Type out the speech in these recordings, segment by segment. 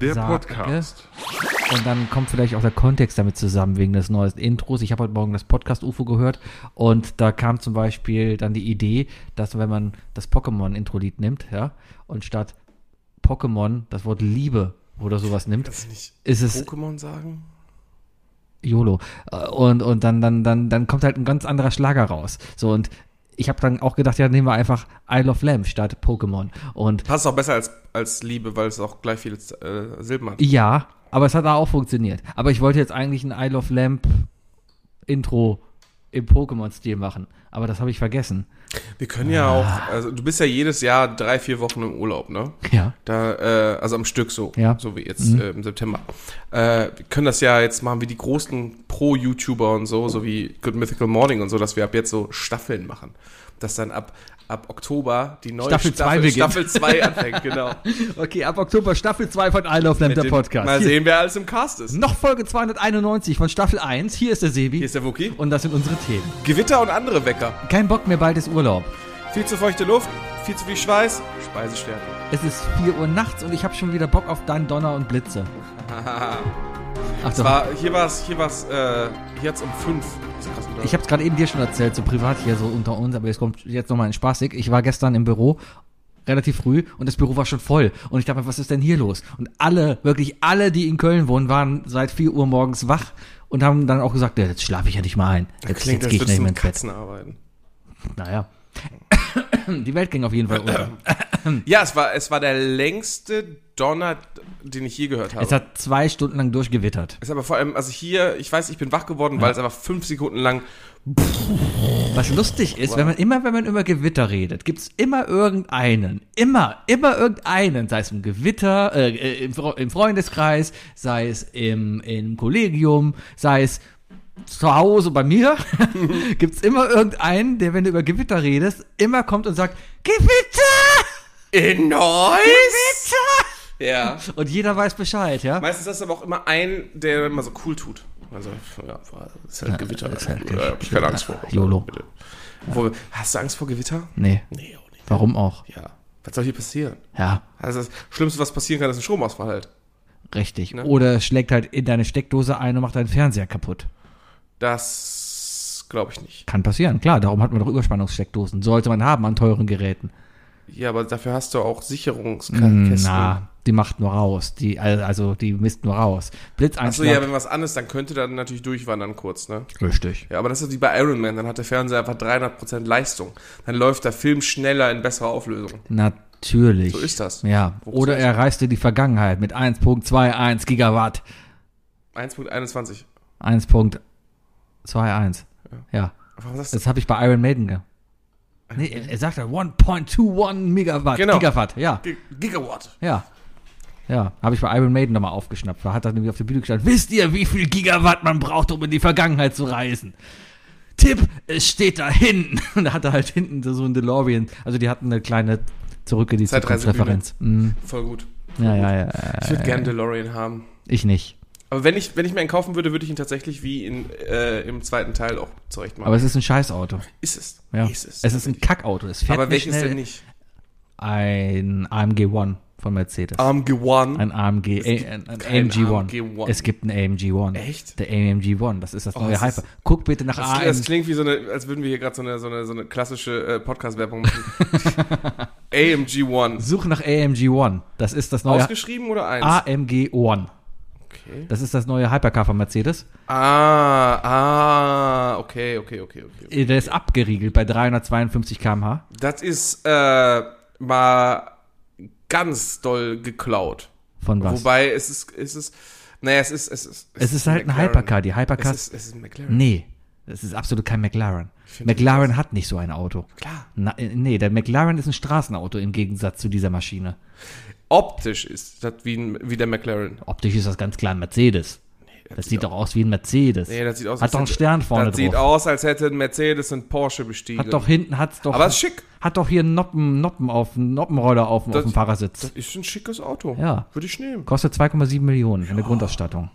Der sage. Podcast. Und dann kommt vielleicht auch der Kontext damit zusammen, wegen des neuen Intros. Ich habe heute Morgen das Podcast-UFO gehört und da kam zum Beispiel dann die Idee, dass wenn man das Pokémon-Intro-Lied nimmt, ja, und statt Pokémon das Wort Liebe oder sowas nimmt, du nicht ist es Pokémon sagen? YOLO. Äh, Und, und dann, dann, dann, dann kommt halt ein ganz anderer Schlager raus. So, und ich habe dann auch gedacht, ja, nehmen wir einfach Isle of Lamb statt Pokémon. Und Passt auch besser als, als Liebe, weil es auch gleich viele äh, Silben hat. ja, aber es hat da auch funktioniert. Aber ich wollte jetzt eigentlich ein Isle of Lamb Intro im Pokémon-Stil machen. Aber das habe ich vergessen. Wir können ja auch, also du bist ja jedes Jahr drei, vier Wochen im Urlaub, ne? Ja. Da, äh, also am Stück so, Ja. so wie jetzt äh, im September. Äh, wir können das ja jetzt machen wie die großen Pro-YouTuber und so, so wie Good Mythical Morning und so, dass wir ab jetzt so Staffeln machen. Dass dann ab, ab Oktober die neue Staffel zwei Staffel, beginnt. Staffel 2 anfängt, genau. Okay, ab Oktober Staffel 2 von Isle of Lamb, der Den- Podcast. Mal Hier- sehen, wer alles im Cast ist. Noch Folge 291 von Staffel 1. Hier ist der Sebi. Hier ist der Wookie. und das sind unsere Themen. Gewitter und andere Wecker. Kein Bock mehr, bald ist Urlaub. Viel zu feuchte Luft, viel zu viel Schweiß, Speisestärke. Es ist 4 Uhr nachts und ich habe schon wieder Bock auf deinen Donner und Blitze. Ach doch. war, hier war es, hier war's, äh, hier hat's um fünf. Das ist krass, oder? Ich habe es gerade eben dir schon erzählt, so privat hier so unter uns, aber jetzt kommt jetzt nochmal ein Spaßig. Ich war gestern im Büro relativ früh und das Büro war schon voll. Und ich dachte mir, was ist denn hier los? Und alle, wirklich alle, die in Köln wohnen, waren seit 4 Uhr morgens wach und haben dann auch gesagt, ja, jetzt schlafe ich ja nicht mal ein. Jetzt, Klingt, jetzt gehe ich nicht mehr mit ins Bett. Katzen arbeiten. Naja. Die Welt ging auf jeden Fall unter. Ja, es war, es war der längste Donner, den ich je gehört habe. Es hat zwei Stunden lang durchgewittert. ist aber vor allem, also hier, ich weiß, ich bin wach geworden, weil es einfach fünf Sekunden lang, Was lustig ist, wenn man immer, wenn man über Gewitter redet, gibt's immer irgendeinen, immer, immer irgendeinen, sei es im Gewitter, äh, im, im Freundeskreis, sei es im, im Kollegium, sei es zu Hause bei mir, gibt's immer irgendeinen, der, wenn du über Gewitter redest, immer kommt und sagt, Gewitter! in Neuss! Ja. Und jeder weiß Bescheid, ja? Meistens ist aber auch immer ein, der immer so cool tut. Also, ja, ist halt Gewitter. ist halt äh, hab ich keine Angst vor. YOLO. Bitte. Wo, hast du Angst vor Gewitter? Nee, Nee, auch nicht. warum auch? Ja. Was soll hier passieren? Ja, Also das Schlimmste, was passieren kann, ist ein Stromausfall halt. richtig. Ne? Oder schlägt halt in deine Steckdose ein und macht deinen Fernseher kaputt. Das glaube ich nicht. Kann passieren, klar. Darum hat man doch Überspannungssteckdosen. Sollte man haben an teuren Geräten. Ja, aber dafür hast du auch Sicherungskästen. Na, die macht nur raus. Die, also die misst nur raus. Achso, Blitzeinschlag. ja, wenn was an ist, dann könnte dann natürlich durchwandern kurz, ne? Richtig. Ja, aber das ist wie bei Iron Man, dann hat der Fernseher einfach 300% Leistung. Dann läuft der Film schneller in besserer Auflösung. Natürlich. So ist das. Ja. Wo Oder er reist in die Vergangenheit mit 1.21 Gigawatt. 1.21. 1.21. Ja. Warum sagst du? Das habe ich bei Iron Maiden ge Nee, er, sagt ja 1.21 Megawatt. Genau. Gigawatt, ja. Gi- Gigawatt. Ja. Ja, habe ich bei Iron Maiden nochmal aufgeschnappt. Da hat er nämlich auf der Bühne gestanden. Wisst ihr, wie viel Gigawatt man braucht, um in die Vergangenheit zu reisen? Tipp, es steht da hinten. Und da hat er halt hinten so ein DeLorean. Also die hatten eine kleine Zurück in die Zeitreisebühne. Zukunftsreferenz. Mhm. Voll gut. Ja, ja, ja. Ich würde gerne DeLorean haben. Ich nicht. Aber wenn ich, wenn ich mir einen kaufen würde, würde ich ihn tatsächlich wie in, äh, im zweiten Teil auch zurecht machen. Aber es ist ein Scheißauto. ist es. Ja. Ist es. Es ist ein Kackauto. Es fährt Aber welches schnell. denn nicht? Ein AMG One von Mercedes. AMG One. Ein AMG, ein, ein AMG One. AMG One. Es gibt einen AMG One. Echt? Der AMG One, das ist das Oh, neue das Hyper. ist- Guck bitte nach Das, AM. das klingt wie so eine, als würden wir hier gerade so eine, so eine, so eine klassische äh, Podcast-Werbung machen. AMG One. Such nach AMG One. Das ist das neue Ausgeschrieben oder eins? AMG One. Okay. Das ist das neue Hypercar von Mercedes. Ah, ah, okay, okay, okay, okay. Äh, Der ist abgeriegelt bei 352 km/h. Das ist äh, mal ganz doll geklaut. Von was? Wobei es ist, es ist, naja, es ist, es ist, es ist halt ein McLaren. Hypercar. Die Es Hypercars. ist, es ist ein McLaren. Nee, es ist absolut kein McLaren. McLaren hat nicht so ein Auto. Klar. Na, äh, nee, der McLaren ist ein Straßenauto im Gegensatz zu dieser Maschine. Optisch ist das wie, ein, wie der McLaren. Optisch ist das ganz klar ein Mercedes. Das sieht doch aus wie ein Mercedes. Nee, das sieht aus, Hat doch einen hätte- Stern vorne Das sieht drauf. aus, als hätte ein Mercedes ein Porsche bestiegen. Hat doch hinten, hat's doch. Aber ist schick. Hat doch hier einen Noppen, Noppen auf, einen Noppenroller auf, auf Das- dem Fahrersitz. Das ist ein schickes Auto. Ja. Würde ich nehmen. Kostet 2,7 Millionen in der Grundausstattung.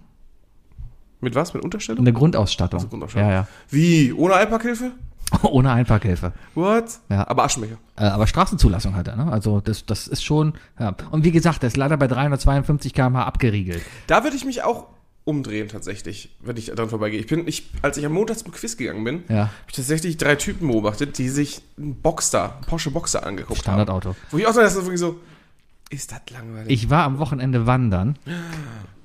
Mit was? Mit Unterstellung? der Grundausstattung. Also Grundausstattung. Ja, ja. Wie? Ohne Einparkhilfe? Ohne Einparkhilfe. What? Ja. Aber Aschenbecher. Äh, aber Straßenzulassung hat er, ne? Also das, das ist schon, ja. Und wie gesagt, der ist leider bei 352 km/h abgeriegelt. Da würde ich mich auch umdrehen tatsächlich, wenn ich dran vorbeigehe. Ich bin, ich, als ich am Montag zum Quiz gegangen bin, Ja. habe ich tatsächlich drei Typen beobachtet, die sich einen Boxster, einen Porsche Boxster angeguckt haben. Standardauto. Wo ich auch so, das ist wirklich so, ist das langweilig? Ich war am Wochenende wandern.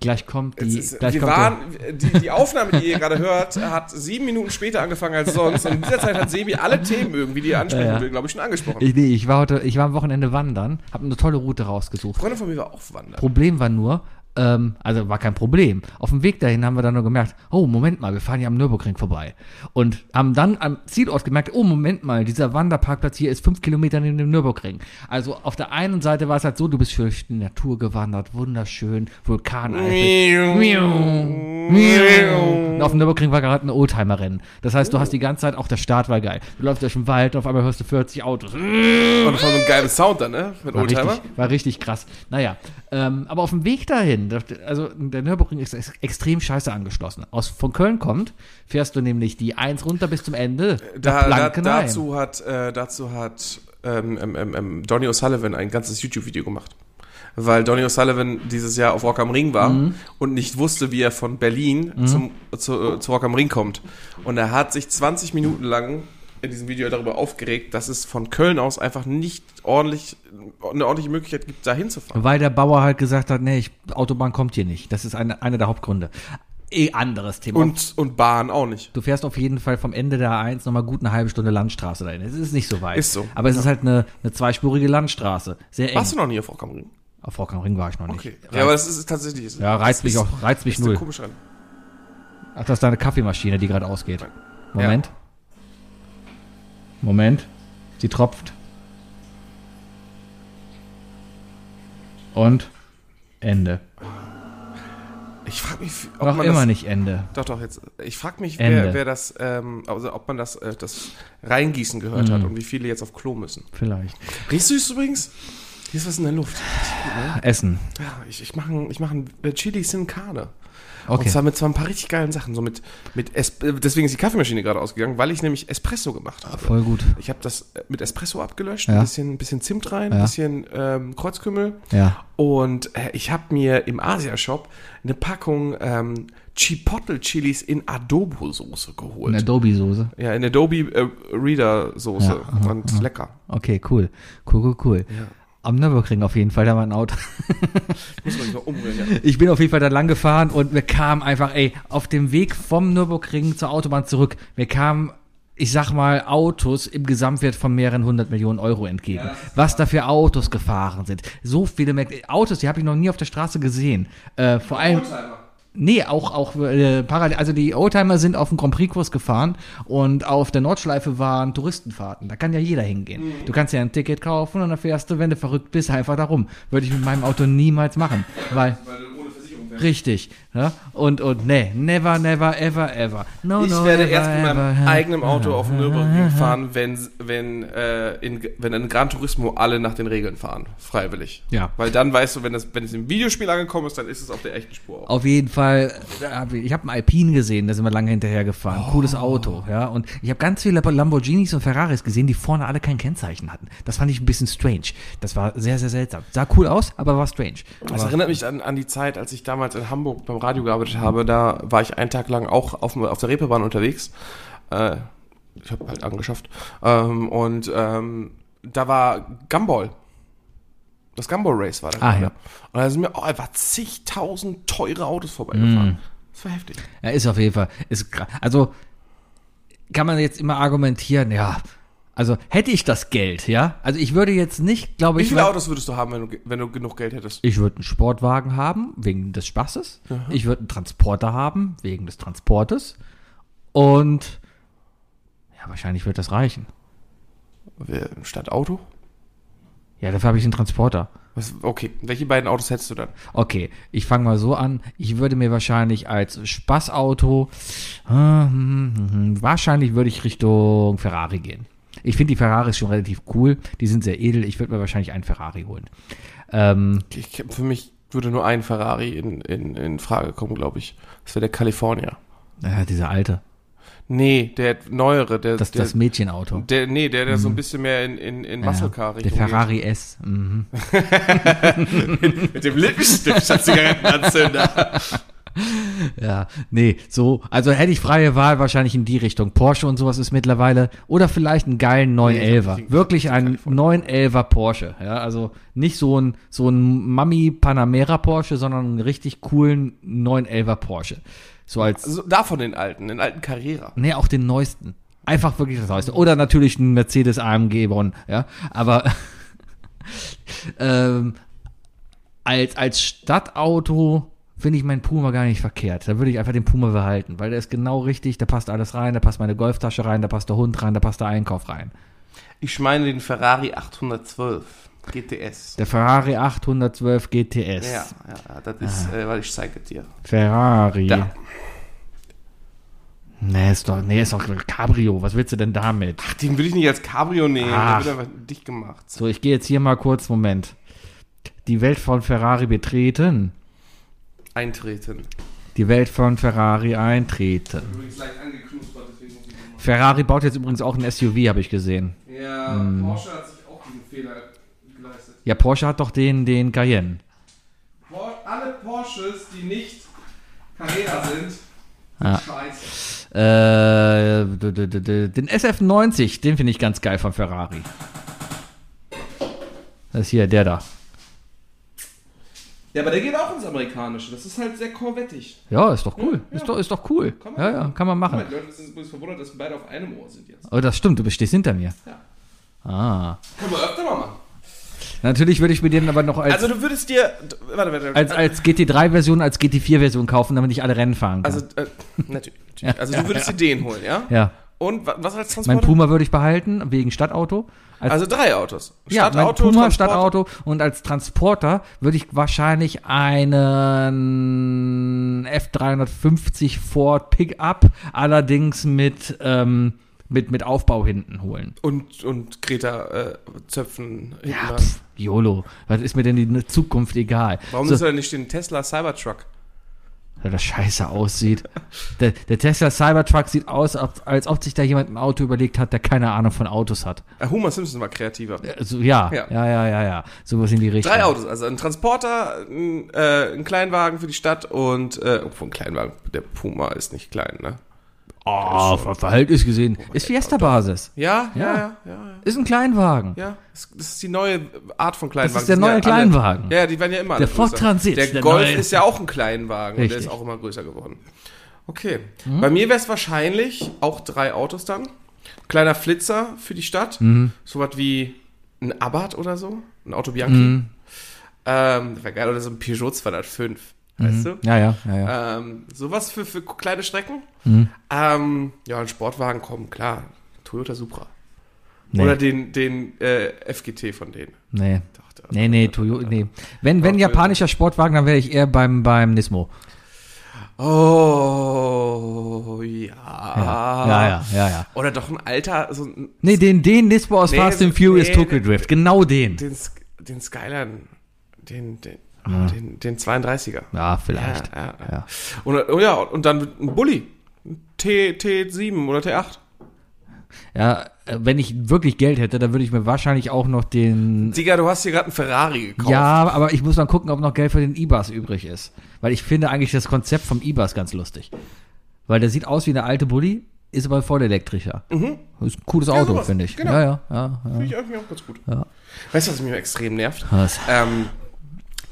Gleich kommt die, ist, gleich wir kommt waren, die, die Aufnahme, die ihr gerade hört, hat sieben Minuten später angefangen als sonst. Und in dieser Zeit hat Sebi alle Themen irgendwie, die er ansprechen Ja, will, glaube ich, schon angesprochen. ich, nee, ich war heute, ich war am Wochenende wandern, habe eine tolle Route rausgesucht. Freunde von mir war auch wandern. Problem war nur, ähm, also war kein Problem. Auf dem Weg dahin haben wir dann nur gemerkt, oh, Moment mal, wir fahren hier am Nürburgring vorbei. Und haben dann am Zielort gemerkt, oh, Moment mal, dieser Wanderparkplatz hier ist fünf Kilometer neben dem Nürburgring. Also auf der einen Seite war es halt so, du bist durch die Natur gewandert, wunderschön, Vulkaneifel. Miau, miau. Und auf dem Nürburgring war gerade ein Oldtimer-Rennen. Das heißt, du hast die ganze Zeit, auch der Start war geil. Du läufst durch den Wald und auf einmal hörst du 40 Autos. Und von so einem geilen Sound dann, ne? Mit War Oldtimer. richtig, war richtig krass. Naja, ähm, aber auf dem Weg dahin, also der Nürburgring ist ex- extrem scheiße angeschlossen. Aus, von Köln kommt, fährst du nämlich die 1 runter bis zum Ende. Da, nach da, Blankenheim. dazu hat, äh, dazu hat ähm, ähm, ähm, ähm, Donny O'Sullivan ein ganzes YouTube-Video gemacht. Weil Donny O'Sullivan dieses Jahr auf Rock am Ring war Mhm. und nicht wusste, wie er von Berlin zum, zu, äh, zu Rock am Ring kommt. Und er hat sich 20 Minuten lang in diesem Video darüber aufgeregt, dass es von Köln aus einfach nicht ordentlich, eine ordentliche Möglichkeit gibt, da hinzufahren. Weil der Bauer halt gesagt hat, nee, ich, Autobahn kommt hier nicht. Das ist eine, einer der Hauptgründe. Eh anderes Thema. Und, und Bahn auch nicht. Du fährst auf jeden Fall vom Ende der A1 nochmal gut eine halbe Stunde Landstraße dahin. Es ist nicht so weit. Ist so. Aber es ist halt eine, eine zweispurige Landstraße. Sehr eng. Warst du noch nie auf Rock am Ring? Auf Rock am Ring war ich noch nicht. Okay. Ja, aber das ist tatsächlich. ist- Ja, reizt mich ist- auch, reizt mich ist null. komische Rennen. Ach, das ist deine Kaffeemaschine, die gerade ausgeht. Ja. Moment. Sie tropft. Und Ende. Ich frage mich, ob Noch man immer das, nicht Ende. Doch, doch, jetzt. Ich frage mich, wer, wer das, ähm, also ob man das, äh, das Reingießen gehört Mhm. hat und wie viele jetzt auf Klo müssen. Vielleicht. Riechst du es übrigens? Hier ist was in der Luft. Essen. Ja, ich, ich mache ich mach ein äh, Chili Sin Carne. Okay. Und zwar mit zwar ein paar richtig geilen Sachen. So mit, mit es äh, deswegen ist die Kaffeemaschine gerade ausgegangen, weil ich nämlich Espresso gemacht habe. Voll gut. Ich habe das äh, mit Espresso abgelöscht, Ja. ein bisschen, ein bisschen Zimt rein, ein Ja. bisschen ähm, Kreuzkümmel. Ja. Und äh, ich habe mir im Asia-Shop eine Packung ähm, Chipotle-Chilis in Adobo-Soße geholt. Eine Adobe-Soße. ja, in Adobe äh, Reader-Soße. Ja, aha, und lecker. Okay, cool. Cool, cool, cool. Ja. Am Nürburgring auf jeden Fall, da war ein Auto. Muss man sich mal umrühren, ja. Ich bin auf jeden Fall da lang gefahren und wir kamen einfach, ey, auf dem Weg vom Nürburgring zur Autobahn zurück, wir kamen, ich sag mal, Autos im Gesamtwert von mehreren hundert Millionen Euro entgegen. Was da für Autos gefahren sind. So viele Autos, die habe ich noch nie auf der Straße gesehen. Äh, vor allem. Nee, auch, auch äh, parallel, also die Oldtimer sind auf dem Grand Prix-Kurs gefahren und auf der Nordschleife waren Touristenfahrten. Da kann ja jeder hingehen. Du kannst ja ein Ticket kaufen und dann fährst du, wenn du verrückt bist, einfach da rum. Würde ich mit meinem Auto niemals machen, weil Weil wärst. Richtig. Ja? Und, und nee, never, never, ever, ever. No, Ich no, werde ever, erst mit meinem ever. eigenen Auto auf dem Nürburgring fahren, wenn, wenn, äh, in, wenn in Gran Turismo alle nach den Regeln fahren. Freiwillig. Ja. Weil dann weißt du, wenn, das, wenn es im Videospiel angekommen ist, dann ist es auf der echten Spur auch. Auf jeden Fall, ich habe einen Alpine gesehen, da sind wir lange hinterher gefahren. Oh. Cooles Auto, ja. Und ich habe ganz viele Lamborghinis und Ferraris gesehen, die vorne alle kein Kennzeichen hatten. Das fand ich ein bisschen strange. Das war sehr, sehr seltsam. Sah cool aus, aber war strange. Das Aber, erinnert mich an, an die Zeit, als ich damals in Hamburg beim Radio gearbeitet habe. Da war ich einen Tag lang auch auf, auf der Reeperbahn unterwegs. Äh, ich habe halt angeschafft. Ähm, und ähm, da war Gumball. Das Gumball Race war da. Ah, ja. Und da sind mir oh, einfach zigtausend teure Autos vorbeigefahren. Mm. Das war heftig. ja, ist auf jeden Fall, ist, also, kann man jetzt immer argumentieren, ja. Also, hätte ich das Geld, ja. Also, ich würde jetzt nicht, glaube Wie ich, viele weil- Autos würdest du haben, wenn du, wenn du genug Geld hättest? Ich würde einen Sportwagen haben, wegen des Spaßes. Ich würde einen Transporter haben, wegen des Transportes. Und ja, wahrscheinlich wird das reichen. Statt Auto? Ja, dafür habe ich einen Transporter. Was, okay, welche beiden Autos hättest du dann? Okay, ich fange mal so an. Ich würde mir wahrscheinlich als Spaßauto, äh, hm, hm, hm, wahrscheinlich würde ich Richtung Ferrari gehen. Ich finde die Ferraris schon relativ cool. Die sind sehr edel. Ich würde mir wahrscheinlich einen Ferrari holen. Ähm, Ich, für mich würde nur ein Ferrari in, in, in Frage kommen, glaube ich. Das wäre der California. ja, dieser alte. Nee, der neuere, der, Das, der, das Mädchenauto. der nee, der, der so ein bisschen mehr in, in, in Muscle Car der Richtung Ferrari S. Mhm. geht. Mit dem Lippenstift Zigarettenanzünder. Ja, nee, so, also hätte ich freie Wahl wahrscheinlich in die Richtung. Porsche und sowas ist mittlerweile, oder vielleicht einen geilen 911er. Nee, Wirklich einen 911er Porsche, ja, also nicht so ein, so ein Mami Panamera Porsche, sondern einen richtig coolen 911er Porsche. So als, Also davon den alten, den alten Carrera. nee, auch den neuesten. Einfach wirklich das neueste. Oder natürlich ein Mercedes AMG Bonn, ja, aber, ähm, als, als Stadtauto finde ich meinen Puma gar nicht verkehrt. Da würde ich einfach den Puma behalten, weil der ist genau richtig, da passt alles rein, da passt meine Golftasche rein, da passt der Hund rein, da passt der Einkauf rein. Ich meine den Ferrari 812 GTS. Der Ferrari 812 GTS. Ja, ja, das ist, äh, weil ich zeige dir. Ferrari. Da. Nee, ist doch, nee, ist doch Cabrio. Was willst du denn damit? Ach, den will ich nicht als Cabrio nehmen, Ach. der wird einfach dicht gemacht. So, ich gehe jetzt hier mal kurz, Moment. Die Welt von Ferrari betreten. Eintreten. Die Welt von Ferrari eintreten. Übrigens leicht angeknuspert, deswegen muss ich nochmal. Ferrari baut jetzt übrigens auch ein SUV, habe ich gesehen. Ja, Porsche hat sich auch diesen Fehler geleistet. Ja, Porsche hat doch den, den Cayenne. Por alle Porsches, die nicht Carrera sind, sind Ja. scheiße. Äh, den SF90, den finde ich ganz geil von Ferrari. Das ist hier, der da. Ja, aber der geht auch ins Amerikanische. Das ist halt sehr korvettig. Ja, ist doch cool. Ja, Ist, ja. doch, ist doch cool. Kann man Ja, ja, machen. kann man machen. Die Leute sind übrigens verwundert, dass wir beide auf einem Ohr sind jetzt. Oh, das stimmt, du stehst hinter mir. Ja. Ah. Können wir öfter mal machen. Natürlich würde ich mir den aber noch als, Also du würdest dir. d- Warte, warte. als, als GT3-Version, als GT4-Version kaufen, damit ich alle Rennen fahren kann. also, äh, natürlich. natürlich. Also du würdest dir den holen, ja? ja. Und wa- was als Mein Transporter? Puma würde ich behalten, wegen Stadtauto. Als, Also drei Autos. ja, mein Stadtauto, Puma, Transporter. Stadtauto und als Transporter würde ich wahrscheinlich einen F350 Ford Pickup, allerdings mit, ähm, mit, mit Aufbau hinten holen. Und, und Greta äh, Zöpfen hinten Ja, pff, YOLO. Was ist mir denn die Zukunft egal? Warum so, ist er nicht den Tesla Cybertruck? Weil das scheiße aussieht. der, der Tesla Cybertruck sieht aus, als, ob sich da jemand ein Auto überlegt hat, der keine Ahnung von Autos hat. Homer Simpson war kreativer. Also, ja, Ja. ja, ja, ja, ja. Sowas in die Richtung. Drei Autos, also ein Transporter, ein, äh, ein Kleinwagen für die Stadt und äh, obwohl ein Kleinwagen, der Puma ist nicht klein, ne? Oh, ver Verhältnis gesehen. Ist Fiesta-Basis. Ja, ja, Ja. ja, ja, ja. Ist ein Kleinwagen. Ja, das ist die neue Art von Kleinwagen. Das ist der neue ja alle- Kleinwagen. Ja, die werden ja immer Der Ford. Transit, Der, der Golf neue. ist ja auch ein Kleinwagen und der Richtig. ist auch immer größer geworden. Okay. Mhm. Bei mir wäre es wahrscheinlich auch drei Autos dann. Kleiner Flitzer für die Stadt. Mhm. So was wie ein Abarth oder so. Ein Auto Bianchi. Mhm. Ähm, wäre geil. Oder so ein Peugeot 205. Weißt du? Ja, ja, ja, ja. Ähm, sowas für, für kleine Strecken. Mhm. Ähm, ja, ein Sportwagen kommen, klar. Toyota Supra. Nee. Oder den, den äh, FGT von denen. Nee. Doch, der- Nee, nee, Toyota, nee. Wenn, wenn japanischer Sportwagen, dann wäre ich eher beim, beim Nismo. Oh, ja. Ja, ja, ja, ja, ja. Oder doch ein alter, so ein, Nee, den, den Nismo aus Nee, Fast and Furious nee, Tokyo. Drift. Genau den. den, den Skyline, den, den, oh, den, den 32er. Ja, vielleicht. Ja, ja, ja. Und, oh ja, und dann ein Bulli. T, T7 oder T8. Ja, äh, wenn ich wirklich Geld hätte, dann würde ich mir wahrscheinlich auch noch den. Digga, du hast hier gerade einen Ferrari gekauft. Ja, aber ich muss mal gucken, ob noch Geld für den E-Bus übrig ist. Weil ich finde eigentlich das Konzept vom E-Bus ganz lustig. Weil der sieht aus wie eine alte Bulli, ist aber voll elektrischer. Mhm. Das ist ein cooles Auto, finde ich. Genau. Ja, ja, ja. ja. Finde ich irgendwie auch ganz gut. Ja. Weißt du, was mich extrem nervt? Was? Ähm,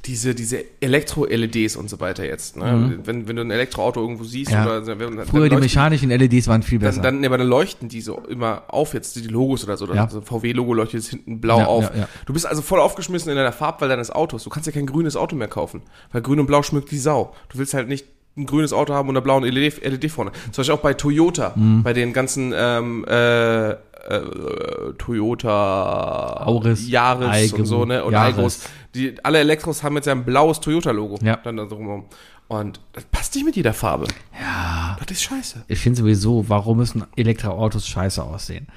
diese, diese Elektro-LEDs und so weiter jetzt. Ne? Wenn, wenn du ein Elektroauto irgendwo siehst Mhm. Ja. oder wenn, Früher die mechanischen LEDs waren viel besser. Dann, dann, aber dann leuchten die so immer auf jetzt, die Logos oder so. Ja. so VW-Logo leuchtet jetzt hinten blau Ja, auf. Du bist also voll aufgeschmissen in deiner Farbwahl deines Autos. Du kannst ja kein grünes Auto mehr kaufen, weil grün und blau schmückt die Sau. Du willst halt nicht ein grünes Auto haben und eine blaue LED, LED vorne. Zum Beispiel auch bei Toyota, Mhm. bei den ganzen ähm, äh, äh, Toyota Auris, Yaris Aigo, und so, ne? Und Yaris. Die, alle Elektros haben jetzt ja ein blaues Toyota-Logo. Ja. Dann da drumherum. Und das passt nicht mit jeder Farbe. ja. Das ist scheiße. Ich finde sowieso, warum müssen Elektroautos scheiße aussehen?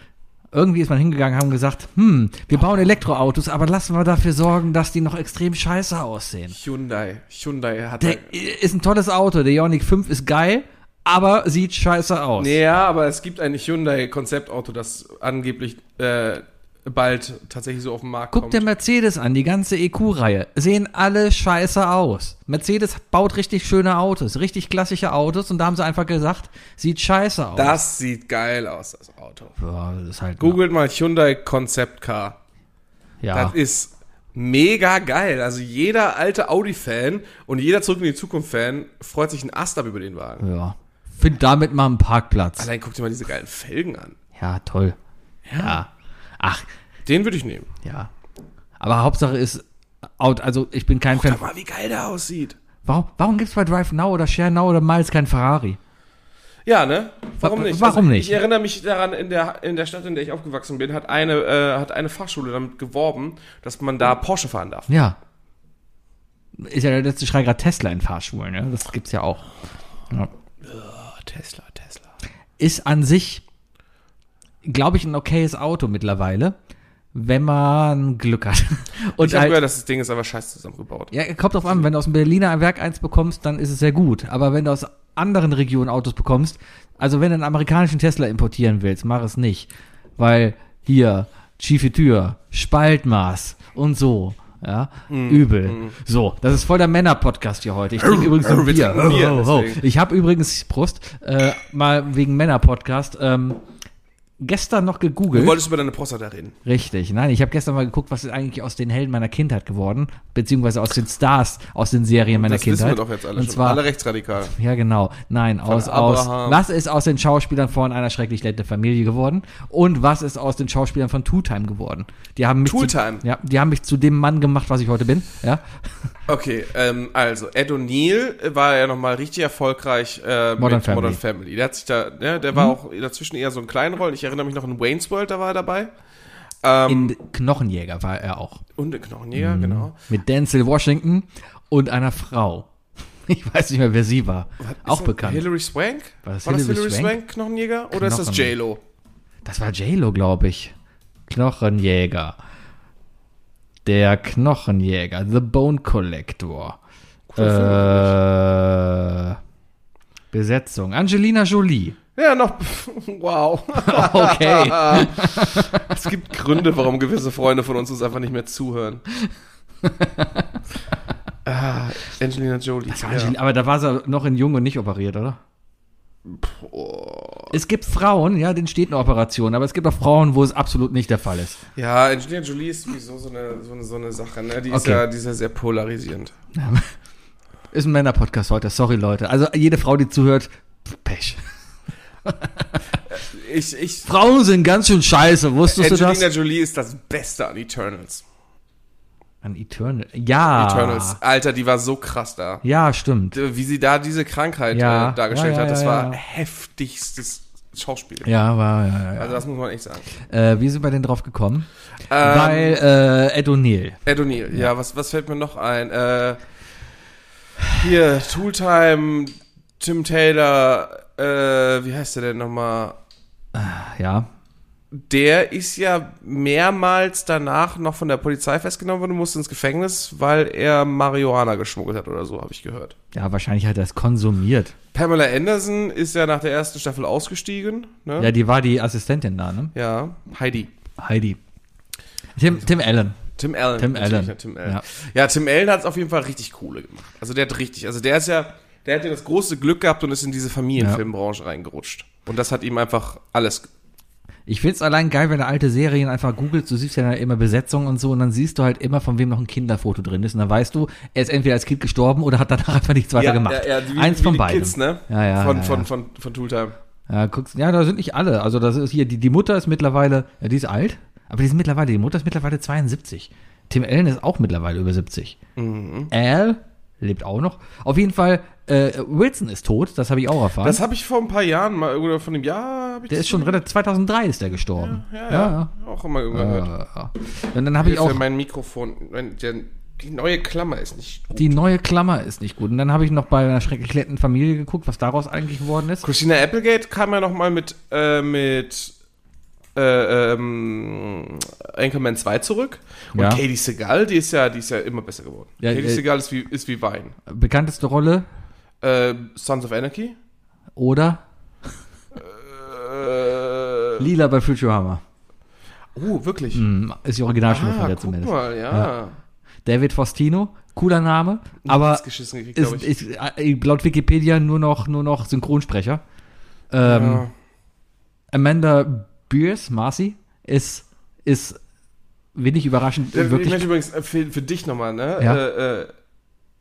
Irgendwie ist man hingegangen, haben gesagt, hm, wir bauen Elektroautos, aber lassen wir dafür sorgen, dass die noch extrem scheiße aussehen. Hyundai. Hyundai hat Der ist ein tolles Auto, der Ioniq 5 ist geil, aber sieht scheiße aus. Ja, aber es gibt ein Hyundai-Konzeptauto, das angeblich äh, bald tatsächlich so auf den Markt Guck kommt. dir Mercedes an, die ganze EQ-Reihe. Sehen alle scheiße aus. Mercedes baut richtig schöne Autos, richtig klassische Autos und da haben sie einfach gesagt, sieht scheiße aus. das sieht geil aus, das Auto. ja, das ist halt. Googelt mal Hyundai Concept Car. Ja. Das ist mega geil. Also jeder alte Audi-Fan und jeder Zurück in die Zukunft-Fan freut sich ein Ast ab über den Wagen. ja. Find damit mal einen Parkplatz. Allein guck dir mal diese geilen Felgen an. Ja, toll. Ja. Ach, Den würde ich nehmen. ja. Aber Hauptsache ist, Out, also ich bin kein Fan. Guck mal, wie geil der aussieht. Warum, warum gibt es bei Drive Now oder Share Now oder Miles kein Ferrari? Ja, ne? Warum Wa- nicht? warum also, nicht? Ich erinnere mich daran, in der, in der Stadt, in der ich aufgewachsen bin, hat eine, äh, hat eine Fachschule damit geworben, dass man da Porsche fahren darf. Ja. Ist ja der letzte Schrei gerade Tesla in Fahrschulen, ne? Das gibt's ja auch. Ja. Tesla, Tesla. Ist an sich, glaube ich, ein okayes Auto mittlerweile, wenn man Glück hat. Und Ich habe halt, gehört, dass das Ding ist aber scheiße zusammengebaut. ja, kommt drauf an, wenn du aus dem Berliner Werk eins bekommst, dann ist es sehr gut. Aber wenn du aus anderen Regionen Autos bekommst, also wenn du einen amerikanischen Tesla importieren willst, mach es nicht. Weil hier, schiefe Tür, Spaltmaß und so. Ja, übel. So, das ist voll der Männer-Podcast hier heute. Ich trinke übrigens ein wir Bier. ho, ho. deswegen. Ich habe übrigens, Prost, äh, mal wegen Männer-Podcast, ähm, gestern noch Du gegoogelt. wolltest über deine Prostata reden. Richtig, nein, ich habe gestern mal geguckt, was ist eigentlich aus den Helden meiner Kindheit geworden, beziehungsweise aus den Stars aus den Serien meiner das wissen Kindheit. wir doch jetzt alle Und schon. zwar, alle rechtsradikal. ja genau, nein, aus, aus, Abraham. was ist aus den Schauspielern von einer schrecklich nette Familie geworden und was ist aus den Schauspielern von Two Time geworden? Die haben mich Tooltime. Zu, ja, die haben mich zu dem Mann gemacht, was ich heute bin, ja. Okay, ähm, also Ed O'Neill war ja nochmal richtig erfolgreich äh, Modern mit Family. Modern Family. Der hat sich da, ne, der war auch dazwischen eher so in kleinen Rollen. Ich erinnere mich noch in Wayne's World, da war er dabei. Ähm, In Knochenjäger war er auch. und in Knochenjäger, genau. Mit Denzel Washington und einer Frau. Ich weiß nicht mehr, wer sie war. auch Ist das bekannt. Hilary Swank? War das War das Hilary Hilary Swank? Swank, Knochenjäger? Oder ist das Knochen. J-Lo? Das war J-Lo, glaube ich. Knochenjäger. Der Knochenjäger. The Bone Collector. Äh, Besetzung. Angelina Jolie. Ja, noch. Wow. Okay. es gibt Gründe, warum gewisse Freunde von uns uns einfach nicht mehr zuhören. ah, Angelina Jolie. Das war Angel- Aber da war sie noch in Jung und nicht operiert, oder? Es gibt Frauen, ja, denen steht eine Operation, aber es gibt auch Frauen, wo es absolut nicht der Fall ist. Ja, Angelina Jolie ist sowieso so eine, so eine, so eine Sache, ne? Die ist, Okay. ja, die ist ja sehr polarisierend. Ist ein Männer-Podcast heute, sorry Leute. Also jede Frau, die zuhört, Pech. Ich, ich, Frauen sind ganz schön scheiße, wusstest du Angelina das? Jolie ist das Beste an Eternals. An Eternal. Ja. Eternals. Alter, die war so krass da. Ja, stimmt. Wie sie da diese Krankheit Ja. äh, dargestellt Ja, ja, hat, das war heftigstes Schauspiel. Ja, war, ja, ja. Also das muss man echt sagen. Äh, wie sind wir denn drauf gekommen? Ähm, Weil äh, Ed O'Neill. Ed O'Neill, ja, was, was fällt mir noch ein? Äh, hier, Tooltime, Tim Taylor, äh, wie heißt der denn nochmal? Ja. Der ist ja mehrmals danach noch von der Polizei festgenommen worden und musste ins Gefängnis, weil er Marihuana geschmuggelt hat oder so, habe ich gehört. Ja, wahrscheinlich hat er es konsumiert. Pamela Anderson ist ja nach der ersten Staffel ausgestiegen. Ne? Ja, die war die Assistentin da, ne? ja, Heidi. Heidi. Tim, Tim Allen. Tim Allen. Tim Allen. Ja, Tim Allen. Ja. Ja, Tim Allen hat es auf jeden Fall richtig coole gemacht. Also der hat richtig, also der ist ja, der hat ja das große Glück gehabt und ist in diese Familienfilmbranche reingerutscht. Und das hat ihm einfach alles. Ich find's allein geil, wenn du alte Serien einfach googelst, du siehst ja immer Besetzung und so und dann siehst du halt immer, von wem noch ein Kinderfoto drin ist und dann weißt du, er ist entweder als Kind gestorben oder hat danach einfach nichts weiter gemacht. Ja, ja, wie, Eins wie von beiden. Kids, ne? Ja, ja, Von, ja, von, ja. von, von Tooltime. Ja, guckst, ja, da sind nicht alle. Also das ist hier, die, die Mutter ist mittlerweile, ja, die ist alt, aber die ist mittlerweile, die Mutter ist mittlerweile 72. Tim Allen ist auch mittlerweile über 70. Mhm. Al lebt auch noch. Auf jeden Fall, äh, Wilson ist tot, das habe ich auch erfahren. Das habe ich vor ein paar Jahren mal, oder von dem Jahr, der ist schon relativ, 2003 ist der gestorben. Ja, ja, auch immer irgendwann gehört. ja. Und dann habe ich auch, mein Mikrofon, mein, der, die neue Klammer ist nicht gut. die neue Klammer ist nicht gut. Und dann habe ich noch bei einer schrecklich netten Familie geguckt, was daraus eigentlich geworden ist. Christina Applegate kam ja noch mal mit, äh, mit äh, ähm, Anchorman 2 zurück. Und Ja. Katie Segal, die ist ja, die ist ja immer besser geworden. Ja, Katie äh, Segal ist wie, ist wie Wein. Bekannteste Rolle, Äh, Sons of Anarchy. Oder Äh, Lila bei Futurama. oh, wirklich? Hm, Ist die Originalstimme Ah, von der zumindest. mal, ja. Ja. David Faustino, cooler Name, aber gekriegt, ist, ich. ist äh, laut Wikipedia nur noch, nur noch Synchronsprecher. Ähm, ja. Amanda Beers, Marcy, ist, ist wenig überraschend Ich wirklich. möchte übrigens äh, für, für dich nochmal, ne? Ja. Äh, äh,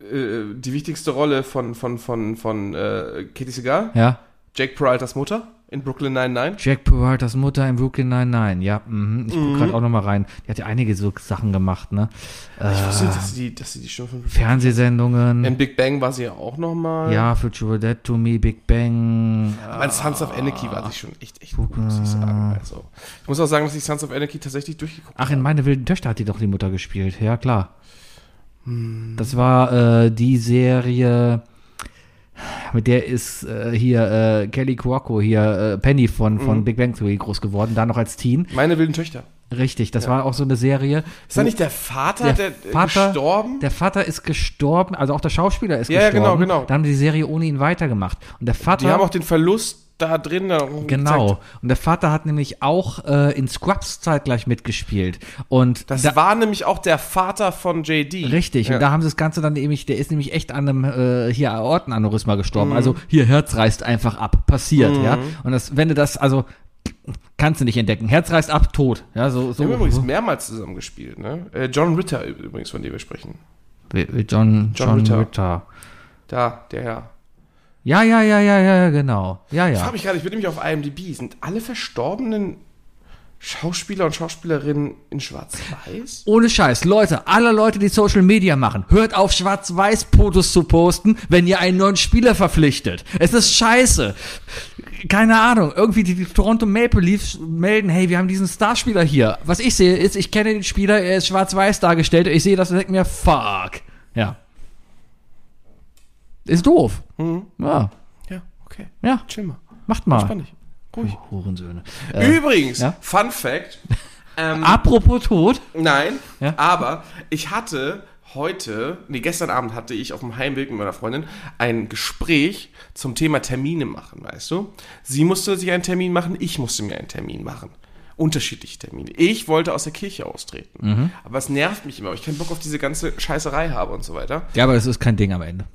äh, die wichtigste Rolle von, von, von, von äh, Katie Segal, Ja, Jake Peraltas Mutter in Brooklyn 99. Jack Peraltas Mutter in Brooklyn 99, ja. Mhm. Ich gucke Mhm. gerade auch nochmal rein. Die hat ja einige so Sachen gemacht, ne? Ich Äh, wusste, dass sie, dass sie die Stimme von Fernsehsendungen. In Big Bang war sie ja auch nochmal. ja, Future Dead to Me, Big Bang. Aber in Sons of Anarchy war sie schon echt, echt gut, muss ich sagen. Also, ich muss auch sagen, dass ich Sons of Anarchy tatsächlich durchgeguckt Ach, in meine wilden Töchter hat die doch die Mutter gespielt. Ja, klar. Hm. Das war äh, die Serie, mit der ist äh, hier äh, Kelly Cuoco, hier äh, Penny von, von Mhm. Big Bang Theory groß geworden, da noch als Teen. Meine wilden Töchter. Richtig, das war auch so eine Serie. Ist da nicht der Vater, Der der, der Vater- gestorben? Der Vater ist gestorben, also auch der Schauspieler ist Ja, ja, gestorben. genau, genau. Da haben die die Serie ohne ihn weitergemacht. Und der Vater. die haben auch den Verlust da drin da Genau. gezeigt. Und der Vater hat nämlich auch äh, in Scrubs zeitgleich mitgespielt. Und Das da, war nämlich auch der Vater von JD. Richtig, Ja. und da haben sie das Ganze dann nämlich, der ist nämlich echt an einem äh, hier Aortenaneurysma gestorben. Mhm. Also hier Herz reißt einfach ab, passiert, ja. Und das, wenn du das, also kannst du nicht entdecken. Herz reißt ab, tot, ja. So, so. Wir haben übrigens mehrmals zusammen gespielt, ne? Äh, John Ritter übrigens, von dem wir sprechen. John, John John, Ritter. Ritter. Da, der Herr. Ja, ja, ja, ja, ja, genau. Ja, Ich ja. frage mich gerade, ich bin nämlich auf IMDb. Sind alle verstorbenen Schauspieler und Schauspielerinnen in Schwarz-Weiß? Ohne Scheiß, Leute, alle Leute, die Social Media machen, hört auf, Schwarz-Weiß-Fotos zu posten, wenn ihr einen neuen Spieler verpflichtet. Es ist scheiße. Keine Ahnung, irgendwie die, die Toronto Maple Leafs melden, hey, wir haben diesen Starspieler hier. Was ich sehe, ist, ich kenne den Spieler, er ist schwarz-weiß dargestellt, ich sehe das und denke mir, fuck. Ja. Ist doof. Mhm. Ja, Ja, okay. ja, Chill mal. macht mal. Spannend. Ruhig. Hurensöhne. Äh, Übrigens, ja? Fun Fact. Ähm, apropos Tod. Nein, Ja? aber ich hatte heute, nee, gestern Abend hatte ich auf dem Heimweg mit meiner Freundin ein Gespräch zum Thema Termine machen, weißt du? Sie musste sich einen Termin machen, ich musste mir einen Termin machen. Unterschiedliche Termine. Ich wollte aus der Kirche austreten. Mhm. Aber es nervt mich immer, weil ich keinen Bock auf diese ganze Scheißerei habe und so weiter. Ja, aber das ist kein Ding am Ende.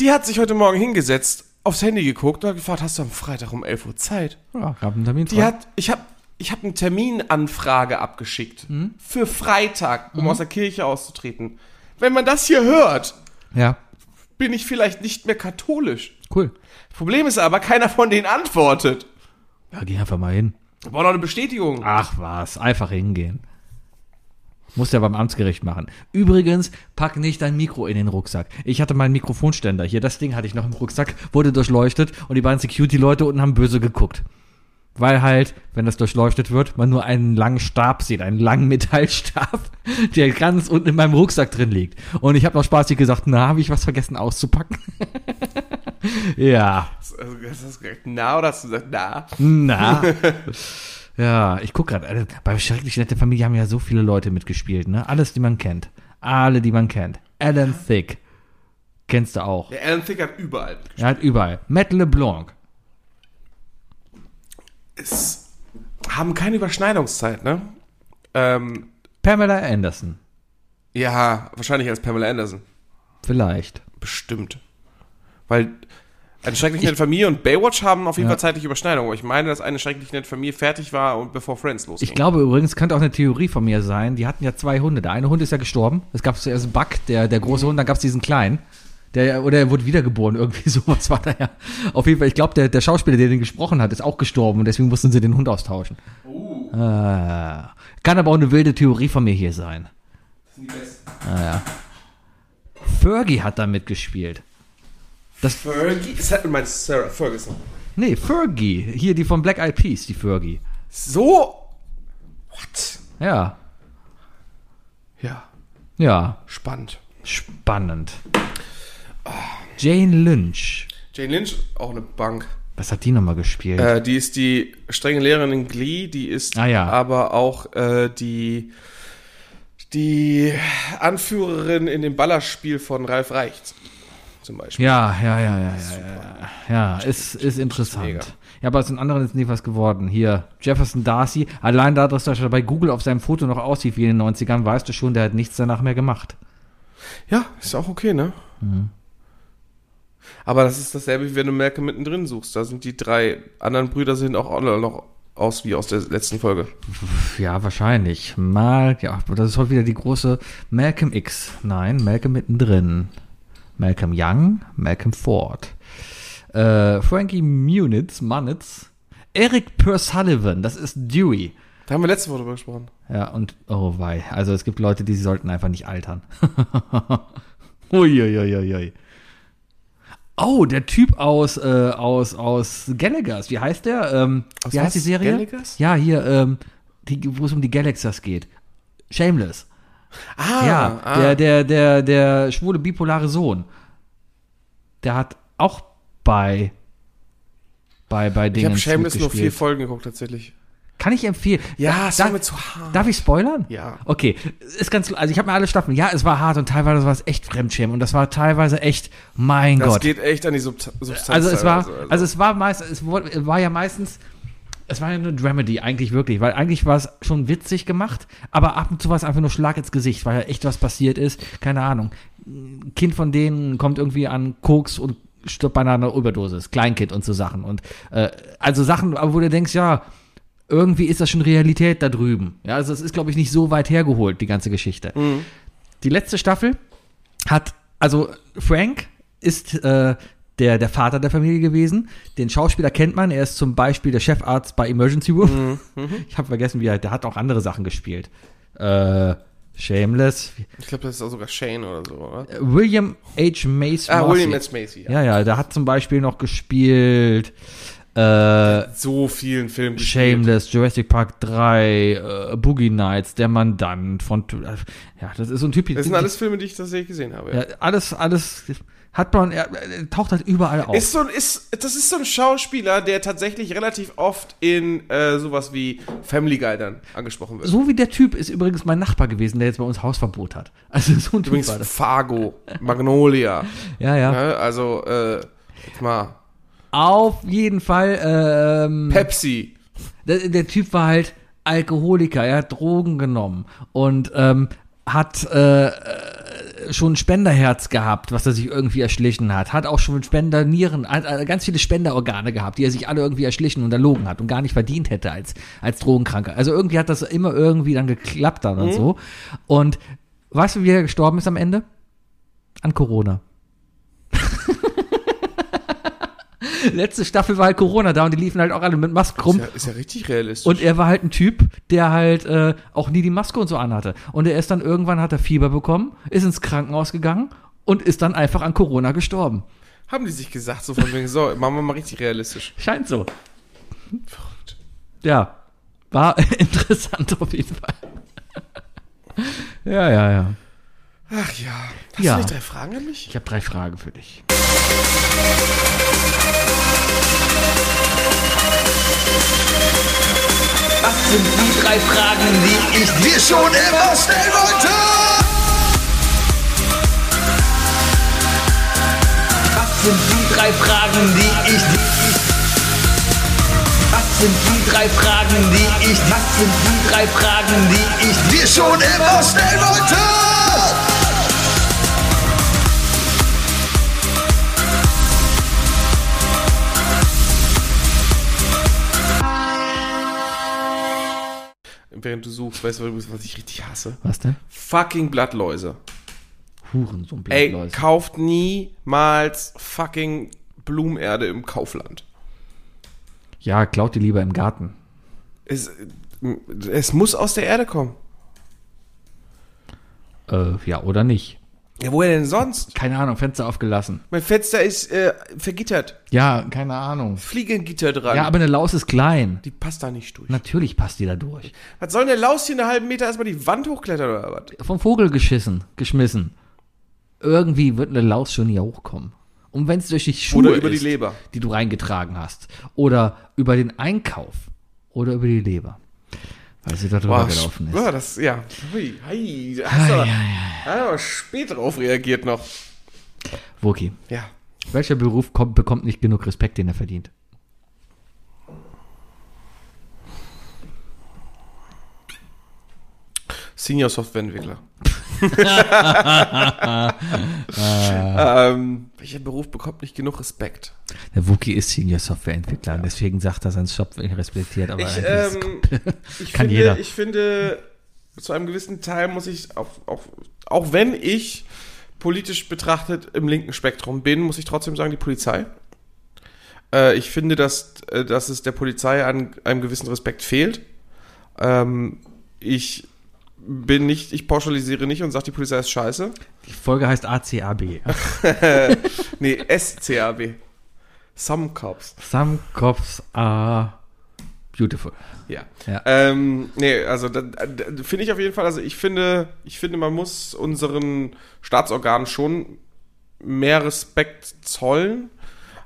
Die hat sich heute Morgen hingesetzt, aufs Handy geguckt und hat gefragt, hast du am Freitag um 11 Uhr Zeit? Ja, ich hab einen Termin Die hat, ich habe ich hab eine Terminanfrage abgeschickt Mhm. für Freitag, um aus der Kirche auszutreten. Wenn man das hier hört, Ja, bin ich vielleicht nicht mehr katholisch. cool. Problem ist aber, keiner von denen antwortet. Ja, geh einfach mal hin. Wir brauchen noch eine Bestätigung. Ach was, einfach hingehen. Musst ja beim Amtsgericht machen. Übrigens, pack nicht dein Mikro in den Rucksack. Ich hatte meinen Mikrofonständer hier, das Ding hatte ich noch im Rucksack, wurde durchleuchtet und die beiden Security-Leute unten haben böse geguckt. Weil halt, wenn das durchleuchtet wird, man nur einen langen Stab sieht, einen langen Metallstab, der ganz unten in meinem Rucksack drin liegt. Und ich habe noch spaßig gesagt, na, habe ich was vergessen auszupacken? ja. Hast du das gesagt, na oder hast du gesagt, na? Na. ja, ich guck gerade. Also, bei Schrecklich nette Familie haben ja so viele Leute mitgespielt, ne? Alles, die man kennt. Alle, die man kennt. Alan Thick. Kennst du auch. Der Alan Thick hat überall mitgespielt. Er hat überall. Matt LeBlanc. Es haben keine Überschneidungszeit, ne? Ähm, Pamela Anderson. ja, wahrscheinlich als Pamela Anderson. Vielleicht. Bestimmt. Weil eine schrecklich nette Familie und Baywatch haben auf jeden Ja. Fall zeitliche Überschneidung. Aber ich meine, dass eine schrecklich nette Familie fertig war und bevor Friends losging. Ich glaube übrigens, könnte auch eine Theorie von mir sein. Die hatten ja zwei Hunde. Der eine Hund ist ja gestorben. Es gab zuerst Buck, der, der große Hund, dann gab es diesen kleinen. Der, oder er wurde wiedergeboren, irgendwie sowas war da ja. Auf jeden Fall, ich glaube, der, der Schauspieler, der den gesprochen hat, ist auch gestorben und deswegen mussten sie den Hund austauschen. Ah. kann aber auch eine wilde Theorie von mir hier sein. Fergie hat da mitgespielt. Das, Fergie? Du meinst Sarah Ferguson. nee, Fergie. Hier die von Black Eyed Peas, die Fergie. So? What? Ja. Ja, Ja. spannend. Spannend. Jane Lynch. Jane Lynch, auch eine Bank. Was hat die nochmal gespielt? Äh, die ist die strenge Lehrerin in Glee, die ist Ah, ja. aber auch äh, die, die Anführerin in dem Ballerspiel von Ralf Reicht. Zum Beispiel. Ja, ja, ja, ja, ja, ja. Ja, ist, ist interessant. Mega. Ja, aber aus den anderen ist nie was geworden. Hier, Jefferson Darcy, allein da, dass er bei Google auf seinem Foto noch aussieht wie in den 90ern, weißt du schon, der hat nichts danach mehr gemacht. Ja, ist auch okay, ne? Mhm. Aber das ist dasselbe, wie wenn du Malcolm mittendrin suchst. Da sind die drei anderen Brüder sehen auch alle noch aus wie aus der letzten Folge. Ja, wahrscheinlich. Mal, ja, das ist heute wieder die große Malcolm X. Nein, Malcolm mittendrin. Malcolm Young, Malcolm Ford. Äh, Frankie Munitz. Eric Persullivan, das ist Dewey. Da haben wir letzte Woche drüber gesprochen. Ja, und oh wei. Also es gibt Leute, die sollten einfach nicht altern. Uiuiuiui. Oh, der Typ aus, äh, aus, aus Gallagher's. Wie heißt der? Ähm, Aus wie was? heißt die Serie? Gallagher's? Ja, hier, ähm, wo es um die Galaxers geht. Shameless. Ah, ja, ah. der, der, der, der schwule bipolare Sohn. Der hat auch bei, bei, bei ich Dingen habe Shameless nur vier. Folgen geguckt, tatsächlich. Kann ich empfehlen. Ja, es war mir zu hart. Darf ich spoilern? Ja. Okay, ist ganz, also ich habe mir alle Staffeln, ja, es war hart und teilweise war es echt Fremdschämen und das war teilweise echt, mein Das Gott. geht echt an die Subst Substanz. Also es war, teilweise, also es war meist, es war ja meistens, es war ja eine Dramedy eigentlich wirklich, weil eigentlich war es schon witzig gemacht, aber ab und zu war es einfach nur Schlag ins Gesicht, weil ja echt was passiert ist, keine Ahnung. Ein Kind von denen kommt irgendwie an Koks und stirbt bei einer Überdosis, Kleinkind und so Sachen und äh, also Sachen, wo du denkst, ja, irgendwie ist das schon Realität da drüben. Ja, also es ist, glaube ich, nicht so weit hergeholt, die ganze Geschichte. Die letzte Staffel hat, also Frank ist äh, der, der Vater der Familie gewesen. Den Schauspieler kennt man. Er ist zum Beispiel der Chefarzt bei Emergency Room. Ich habe vergessen, wie er, der hat auch andere Sachen gespielt. Äh, Shameless. ich glaube, das ist auch sogar Shane oder so, oder? William H. Mace. Ah. William S. Macy. Ja. Ja, ja, der hat zum Beispiel noch gespielt äh, So vielen Filmen gespielt. Shameless, Jurassic Park 3, äh, Boogie Nights, Der Mandant von, ja, das ist so ein Typ. Das sind alles Filme, die ich tatsächlich gesehen habe. ja, alles, alles, hat man, er, er taucht halt überall auf. Ist so ein, ist, das ist so ein Schauspieler, der tatsächlich relativ oft in äh, sowas wie Family Guy dann angesprochen wird. so wie der Typ ist übrigens mein Nachbar gewesen, der jetzt bei uns Hausverbot hat. Also so ein Typ Übrigens war das. Fargo, Magnolia. Ja, ja. Ne? Also, äh, jetzt mal, Auf jeden Fall, ähm, Pepsi. der, der Typ war halt Alkoholiker, er hat Drogen genommen und ähm, hat äh, äh, schon ein Spenderherz gehabt, was er sich irgendwie erschlichen hat, hat auch schon Spendernieren, äh, ganz viele Spenderorgane gehabt, die er sich alle irgendwie erschlichen und erlogen hat und gar nicht verdient hätte als, als Drogenkranker. Also irgendwie hat das immer irgendwie dann geklappt dann und so. Und weißt du, wie er gestorben ist am Ende? An Corona. Letzte Staffel war halt Corona da und die liefen halt auch alle mit Masken rum. Ist ja, ist ja richtig realistisch. Und er war halt ein Typ, der halt äh, auch nie die Maske und so anhatte. Und er ist dann irgendwann, hat er Fieber bekommen, ist ins Krankenhaus gegangen und ist dann einfach an Corona gestorben. Haben die sich gesagt, so von wegen, so, machen wir mal richtig realistisch. Scheint so. Verrückt. Ja. War interessant auf jeden Fall. ja, ja, ja. Ach ja. Hast Ja. du nicht drei Fragen an mich? Ich habe drei Fragen für dich. Was sind die drei Fragen, die ich dir schon immer stellen wollte? Was sind die drei Fragen, die ich Was sind die drei Fragen, die ich Was sind die drei Fragen, die ich dir schon immer stellen wollte? Während du suchst, weißt du was ich richtig hasse? Was denn? Fucking Blattläuse. Huren, so ein Ey, Blattläuse. kauft niemals fucking Blumenerde im Kaufland. Ja, klaut die lieber im Garten. Es, es muss aus der Erde kommen. Äh, ja, oder nicht. Ja, woher denn sonst? Keine Ahnung, Fenster aufgelassen. Mein Fenster ist äh, vergittert. Ja, keine Ahnung. Fliegengitter dran. Ja, aber eine Laus ist klein. die passt da nicht durch. Natürlich passt die da durch. Was soll der Laus hier einen halben Meter erstmal die Wand hochklettern oder was? vom Vogel geschissen, geschmissen. Irgendwie wird eine Laus schon hier hochkommen. Und wenn es durch die Schuhe Oder über ist, die Leber. die du reingetragen hast, oder über den Einkauf, oder über die Leber, weil sie da drüber Boah, gelaufen ist. Ja, das, ja. Hui, hei, da hast du aber, du aber spät drauf reagiert noch. Woki, Ja. welcher Beruf kommt, bekommt nicht genug Respekt, den er verdient? Senior Softwareentwickler. ähm, welcher Beruf bekommt nicht genug Respekt? Der Wookie ist Senior Softwareentwickler und deswegen sagt er seinen Job respektiert, aber Ich, ähm, ich, Kann finde, jeder. ich finde, zu einem gewissen Teil muss ich, auch, auch, auch wenn ich politisch betrachtet im linken Spektrum bin, muss ich trotzdem sagen, die Polizei. Äh, ich finde, dass, äh, dass es der Polizei an einem gewissen Respekt fehlt. Ähm, ich bin nicht, ich pauschalisiere nicht und sage, die Polizei ist scheiße. die Folge heißt ACAB. Nee, SCAB. Some Cops. Some cops are beautiful. Ja. Ja. Ähm, nee, also finde ich auf jeden Fall, also ich finde, ich finde, man muss unseren Staatsorganen schon mehr Respekt zollen,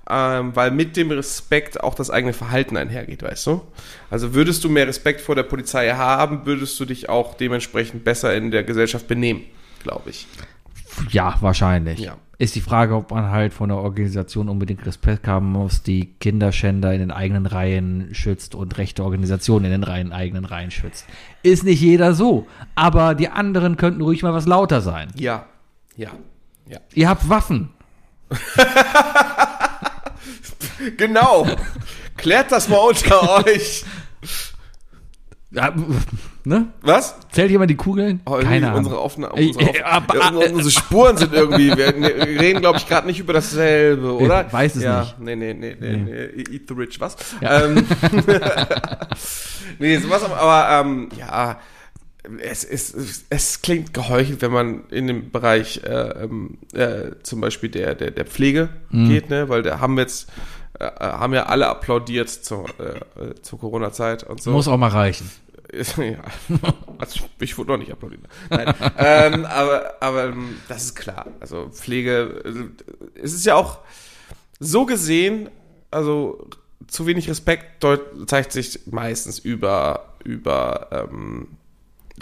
ähm, weil mit dem Respekt auch das eigene Verhalten einhergeht, weißt du? Also würdest du mehr Respekt vor der Polizei haben, würdest du dich auch dementsprechend besser in der Gesellschaft benehmen, glaube ich. Ja, wahrscheinlich. Ja. Ist die Frage, ob man halt von der Organisation unbedingt Respekt haben muss, die Kinderschänder in den eigenen Reihen schützt und rechte Organisationen in den Reihen, eigenen Reihen schützt. Ist nicht jeder so. Aber die anderen könnten ruhig mal was lauter sein. Ja, ja, ja. Ihr habt Waffen. Genau. Klärt das mal unter euch. Ja, ne? Was? Zählt jemand die Kugeln? Oh, Keine Ahnung. unsere, Ey, unsere, ey, Auf aber- ja, unsere, Spuren sind irgendwie, wir reden, glaube ich, gerade nicht über dasselbe, oder? weiß es ja, nicht. Nee, nee, nee, nee, nee. Eat the rich, was? Ja. Ähm, nee, sowas, aber, aber ähm, ja, es, es, es klingt geheuchelt, wenn man in den Bereich äh, ähm, äh, zum Beispiel der, der, der Pflege Mhm. geht, ne? weil da haben jetzt äh, haben ja alle applaudiert zur, äh, zur Corona-Zeit und so. Muss auch mal reichen. ja. Also ich wurde noch nicht applaudiert. Nein. ähm, aber aber ähm, das ist klar. Also Pflege, äh, es ist ja auch so gesehen, also zu wenig Respekt zeigt sich meistens über über ähm,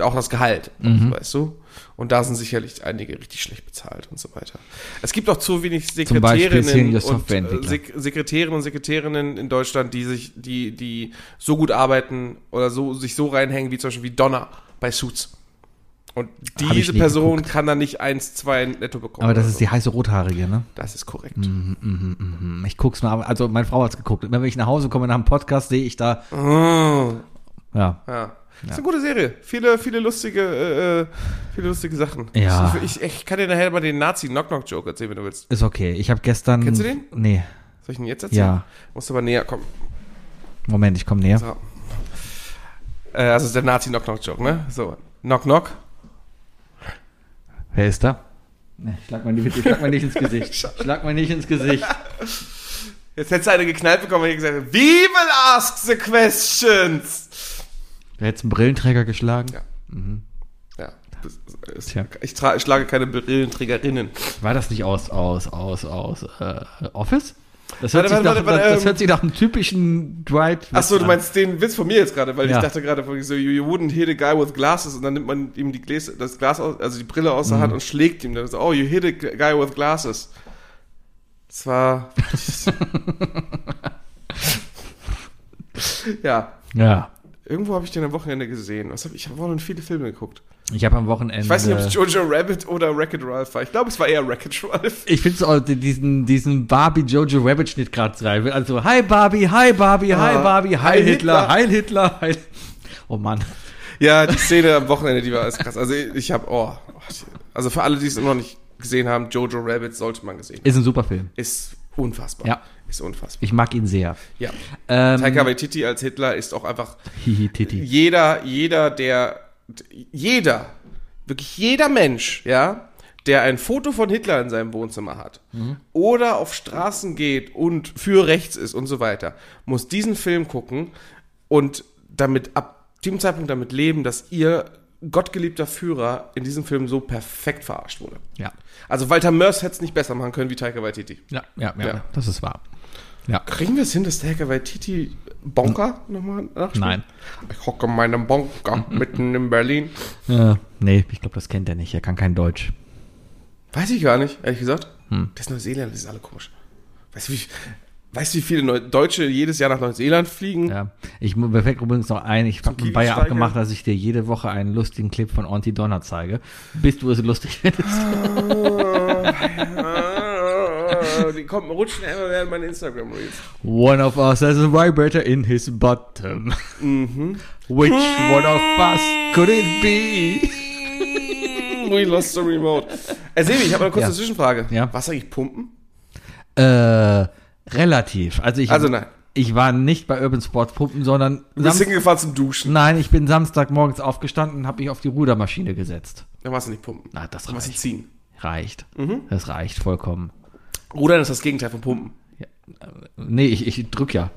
auch das Gehalt, weißt du? Und da sind sicherlich einige richtig schlecht bezahlt und so weiter. Es gibt auch zu wenig Sekretärinnen und äh. Sek Sekretärinnen und Sekretärinnen in Deutschland, die sich, die, die so gut arbeiten oder so, sich so reinhängen, wie zum Beispiel wie Donna bei Suits. Und diese Person geguckt. kann dann nicht eins, zwei netto bekommen. Aber das ist die heiße Rothaarige, ne? so. Das ist korrekt. Hm, Ich guck's mal, also meine Frau hat's geguckt. Immer wenn ich nach Hause komme nach einem Podcast, sehe ich da, Oh, ja, ja. Das ist eine gute Serie. Viele, viele lustige, äh, äh, viele lustige Sachen. Ja. Ich, ich kann dir nachher mal den Nazi Knock Knock Joke erzählen, wenn du willst. ist okay. Ich habe gestern. Kennst du den? Nee. Soll ich ihn jetzt erzählen? Ja. Musst aber näher kommen. Moment, ich komme näher. So. Äh, also ist der Nazi Knock Knock Joke, ne? So. Knock Knock. Wer ist da? Nee, schlag mal nicht, schlag mal nicht ins Gesicht. Schlag mal nicht ins Gesicht. Jetzt hättest du eine geknallt bekommen, ich gesagt We will ask the questions. Wer hätte einen Brillenträger geschlagen? Ja. Ja. Das ist, ich, ich schlage keine Brillenträgerinnen. War das nicht aus, aus, aus, aus äh, Office? Das Warte, hört, sich warte, nach, warte, das ähm, hört sich nach einem typischen Dwight. Achso, du meinst den Witz von mir jetzt gerade, weil Ja. ich dachte gerade so, you, you wouldn't hit a guy with glasses und dann nimmt man ihm die Gläser, das Glas aus, also die Brille aus der Hand und schlägt ihm dann so, oh, you hit a guy with glasses. Das war. ja. Ja. Irgendwo habe ich den am Wochenende gesehen. Was hab ich ich habe auch viele Filme geguckt. Ich habe am Wochenende. Ich weiß nicht, ob es Jojo Rabbit oder Wreck-It Ralph war. Ich glaube, es war eher Wreck-It Ralph. Ich finde so diesen, diesen Barbie Jojo Rabbit Schnitt gerade rein. Also, hi Barbie, hi Barbie, hi Ah, Barbie, hi Heil Hitler, hi Hitler, hi. Oh Mann. Ja, die Szene am Wochenende, die war alles krass. Also ich habe, oh, also für alle, die es immer noch nicht gesehen haben, Jojo Rabbit sollte man gesehen. haben. Ist ein super Film. Ist unfassbar. Ja. Ist unfassbar. Ich mag ihn sehr. Ja. Ähm, Taika Waititi als Hitler ist auch einfach Hihi Titi. jeder, jeder, der, jeder, wirklich jeder Mensch, ja, der ein Foto von Hitler in seinem Wohnzimmer hat oder auf Straßen geht und für rechts ist und so weiter, muss diesen Film gucken und damit ab dem Zeitpunkt damit leben, dass ihr gottgeliebter Führer in diesem Film so perfekt verarscht wurde. Ja. Also Walter Mörs hätte es nicht besser machen können wie Taika Waititi. Ja, ja, ja, Ja. das ist wahr. Ja. Kriegen wir es hin, dass Taika Waititi Bonker nochmal nachspielt? Nein. Ich hocke in meinem Bonker mitten in Berlin. Äh, nee, ich glaube, das kennt er nicht. Er kann kein Deutsch. Weiß ich gar nicht, ehrlich gesagt. Das ist Neuseeland, das ist alle komisch. Weißt du, wie, weißt du, wie viele Neu Deutsche jedes Jahr nach Neuseeland fliegen? Ja, ich mir fällt übrigens noch ein, ich habe einen Bayer abgemacht, dass ich dir jede Woche einen lustigen Clip von Auntie Donna zeige, bis du es lustig findest. Ah, die kommen, rutschen immer während meinen Instagram-Reels. One of us has a vibrator in his bottom. Mhm. Which one of us could it be? We lost the remote. Äh, Sebi, ich habe eine kurze Ja. Zwischenfrage. Ja. Was eigentlich Pumpen? Äh, relativ. Also ich, Also nein. ich war nicht bei Urban Sports Pumpen, sondern Du bist hingefahren zum Duschen. nein, ich bin Samstagmorgens aufgestanden und habe mich auf die Rudermaschine gesetzt. Dann warst du nicht pumpen. Na, das Dann warst du reicht. ziehen. Reicht. Mhm. Das reicht vollkommen. Rudern ist das Gegenteil von Pumpen. Nee, ich, ich drück ja.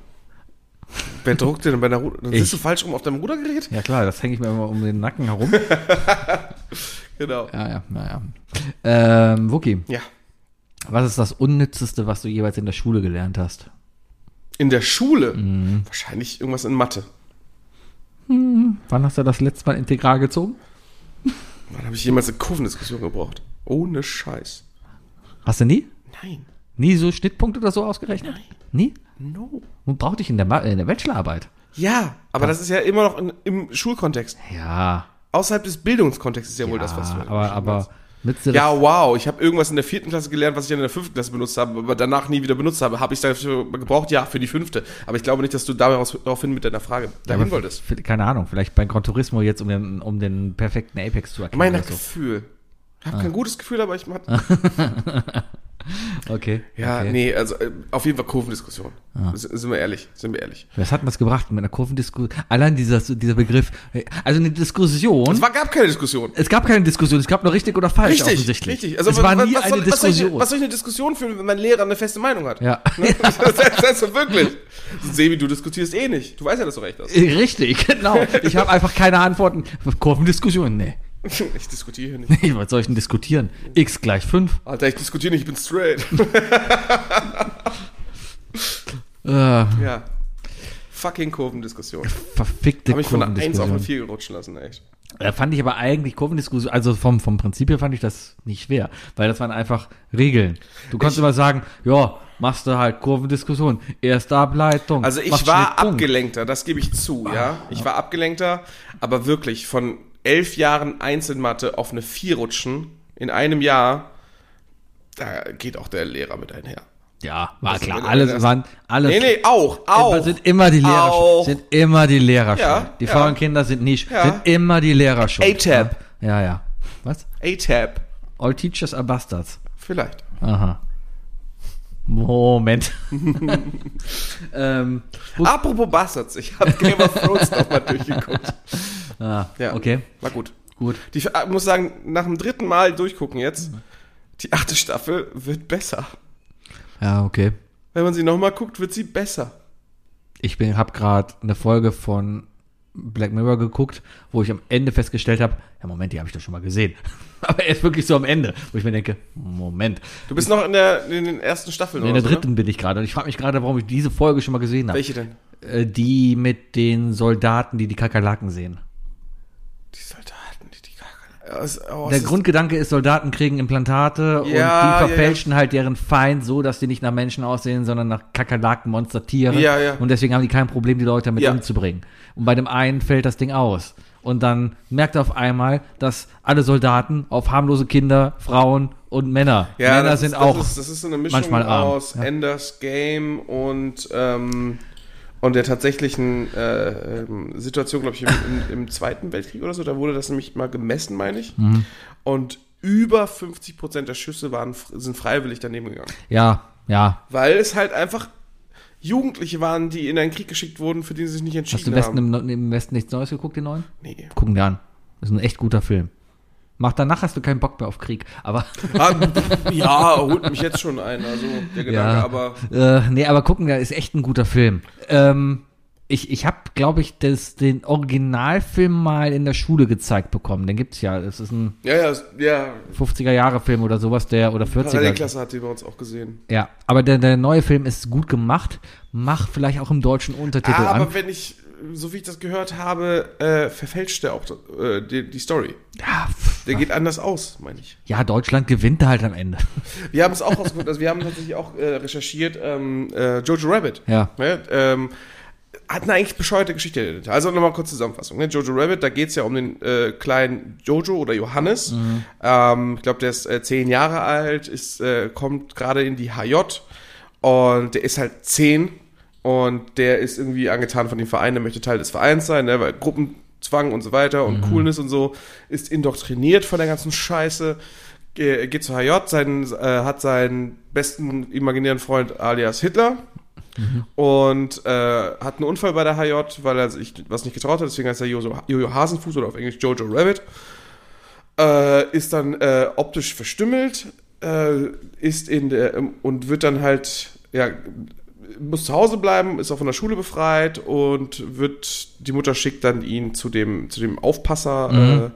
Wer druckt denn bei der Ruder? Dann Ich. sitzt du falsch rum auf deinem Rudergerät? Ja klar, das hänge ich mir immer um den Nacken herum. Genau. Ja, ja, naja. Ähm, Wookie, Ja. Was ist das Unnützeste, was du jeweils in der Schule gelernt hast? In der Schule? Mhm. Wahrscheinlich irgendwas in Mathe. Wann hast du das letzte Mal Integral gezogen? Wann habe ich jemals eine Kurvendiskussion gebraucht? Ohne Scheiß. Hast du nie? Nein. Nie so Schnittpunkte oder so ausgerechnet? Nie? No. Und brauchte ich in der, Ma in der Bachelorarbeit? Ja, aber das ist ja immer noch in, im Schulkontext. Ja. Außerhalb des Bildungskontexts ist ja, wohl ja, das, was du aber, aber mit so Ja, wow. Ich habe irgendwas in der vierten Klasse gelernt, was ich in der fünften Klasse benutzt habe, aber danach nie wieder benutzt habe. Habe ich dafür gebraucht? Ja, für die fünfte. Aber ich glaube nicht, dass du daraufhin mit deiner Frage dahin aber wolltest. Keine Ahnung, vielleicht bei Gran Turismo jetzt, um den, um den perfekten Apex zu erkennen. Mein oder so. Gefühl. Ich Ah. habe kein gutes Gefühl, aber ich Okay. Ja, okay. nee, also äh, auf jeden Fall Kurvendiskussion. S- Sind wir ehrlich, sind wir ehrlich. Was hat das gebracht mit einer Kurvendiskussion? Allein dieser, dieser Begriff, also eine Diskussion. Es war, gab keine Diskussion. Es gab keine Diskussion, es gab nur richtig oder falsch Richtig, offensichtlich. richtig. Also es war was, nie was, eine soll, Diskussion. was soll ich eine Diskussion führen, wenn mein Lehrer eine feste Meinung hat? ja. das, das, das ist wirklich. Sebi, du diskutierst eh nicht. Du weißt ja, dass du recht hast. Richtig, genau. Ich habe einfach keine Antworten. Kurvendiskussion, nee. Ich diskutiere hier nicht. Was soll ich denn diskutieren? X gleich 5. Alter, ich diskutiere nicht, ich bin straight. Äh, ja. Fucking Kurvendiskussion. verfickte Habe ich von einer 1 auf eine Kurvendiskussion. 4 gerutschen lassen, echt. Äh, fand ich aber eigentlich Kurvendiskussion, also vom, vom Prinzip her fand ich das nicht schwer, weil das waren einfach Regeln. Du konntest Ich- immer sagen, ja, machst du halt Kurvendiskussion, erste Ableitung. Also ich war abgelenkter, das gebe ich zu, ja. Ich war abgelenkter, aber wirklich von elf Jahren Einzelmathe auf eine 4 rutschen in einem Jahr, da geht auch der Lehrer mit einher. Ja, war Das- klar, alles waren, alles. Nee, nee, auch, auch. Sind immer die Lehrer Auch. Sind immer die Lehrer. Ja, die ja. faulen Kinder sind schuld. Ja. Sind immer die Lehrer schuld. A-Tab. Ja, ja. Was? A-Tab. All teachers are bastards. Vielleicht. Aha. Moment. ähm, Apropos Bastards, ich habe Game of Thrones nochmal durchgeguckt. ah, Ja. okay, War gut. gut. Die, ich muss sagen, nach dem dritten Mal durchgucken jetzt, die achte Staffel wird besser. Ja, okay. Wenn man sie nochmal guckt, wird sie besser. Ich bin, hab gerade eine Folge von Black Mirror geguckt, wo ich am Ende festgestellt habe, ja Moment, die habe ich doch schon mal gesehen. Aber erst wirklich so am Ende, wo ich mir denke, Moment. Du bist noch in, der, in den ersten Staffeln, In der so, dritten bin ich gerade und ich frage mich gerade, warum ich diese Folge schon mal gesehen Ne? habe. Welche denn? Äh, die mit den Soldaten, die die Kakerlaken sehen. Die Soldaten, die die Kacke. Ja, es- oh, Der Grundgedanke ist, Soldaten kriegen Implantate und Ja, die ja, verfälschen halt deren Feind so, dass die nicht nach Menschen aussehen, sondern nach Kakerlaken, Monstertiere. Ja, ja. Und deswegen haben die kein Problem, die Leute damit Ja. umzubringen. Und bei dem einen fällt das Ding aus. Und dann merkt er auf einmal, dass alle Soldaten auf harmlose Kinder, Frauen und Männer. Ja, Männer das sind ist, auch. Das ist, das ist so eine Mischung manchmal aus ja. Enders Game und, ähm, und der tatsächlichen äh, ähm, Situation, glaube ich, im, im, im Zweiten Weltkrieg oder so. Da wurde das nämlich mal gemessen, meine ich. Mhm. Und über 50 Prozent der Schüsse waren, sind freiwillig daneben gegangen. ja, ja. Weil es halt einfach Jugendliche waren, die in einen Krieg geschickt wurden, für den sie sich nicht Hast du entschieden im Westen, haben. im, im Westen nichts Neues geguckt, den neuen? Nee. Gucken dir an. Das ist ein echt guter Film. Mach danach hast du keinen Bock mehr auf Krieg. Aber Ah, ja, holt mich jetzt schon ein, also der Gedanke, Ja. aber Äh, nee, aber gucken, der ist echt ein guter Film. Ähm, ich ich habe, glaube ich, das, den Originalfilm mal in der Schule gezeigt bekommen. Den gibt's ja. Das ist ein ja, ja, ja, 50er-Jahre-Film oder sowas, der oder 40er. Parallelklasse hat die bei uns auch gesehen. Ja, aber der, der neue Film ist gut gemacht. Mach vielleicht auch im deutschen Untertitel Ah, an. aber wenn ich, so wie ich das gehört habe, äh, verfälscht er auch äh, die, die Story. Ja, Der geht anders aus, meine ich. Ja, Deutschland gewinnt halt am Ende. Wir haben es auch rausgefunden, also wir haben tatsächlich auch äh, recherchiert, ähm, äh, Jojo Rabbit. Ja. Ne, ähm, hat eine eigentlich bescheuerte Geschichte. Also nochmal kurz Zusammenfassung. Ne? Jojo Rabbit, da geht's ja um den äh, kleinen Jojo oder Johannes. Ähm, ich glaube, der ist äh, zehn Jahre alt, ist, äh, kommt gerade in die HJ und der ist halt zehn und der ist irgendwie angetan von dem Verein, der möchte Teil des Vereins sein, ne? weil Gruppenzwang und so weiter und Coolness und so, ist indoktriniert von der ganzen Scheiße, Ge- geht zur HJ, seinen, äh, hat seinen besten imaginären Freund alias Hitler, und äh, hat einen Unfall bei der HJ, weil er sich was nicht getraut hat, deswegen heißt er Jojo, Jojo Hasenfuß oder auf Englisch Jojo Rabbit. Äh, ist dann äh, optisch verstümmelt, äh, ist in der und wird dann halt, ja, muss zu Hause bleiben, ist auch von der Schule befreit und wird, die Mutter schickt dann ihn zu dem, zu dem Aufpasser,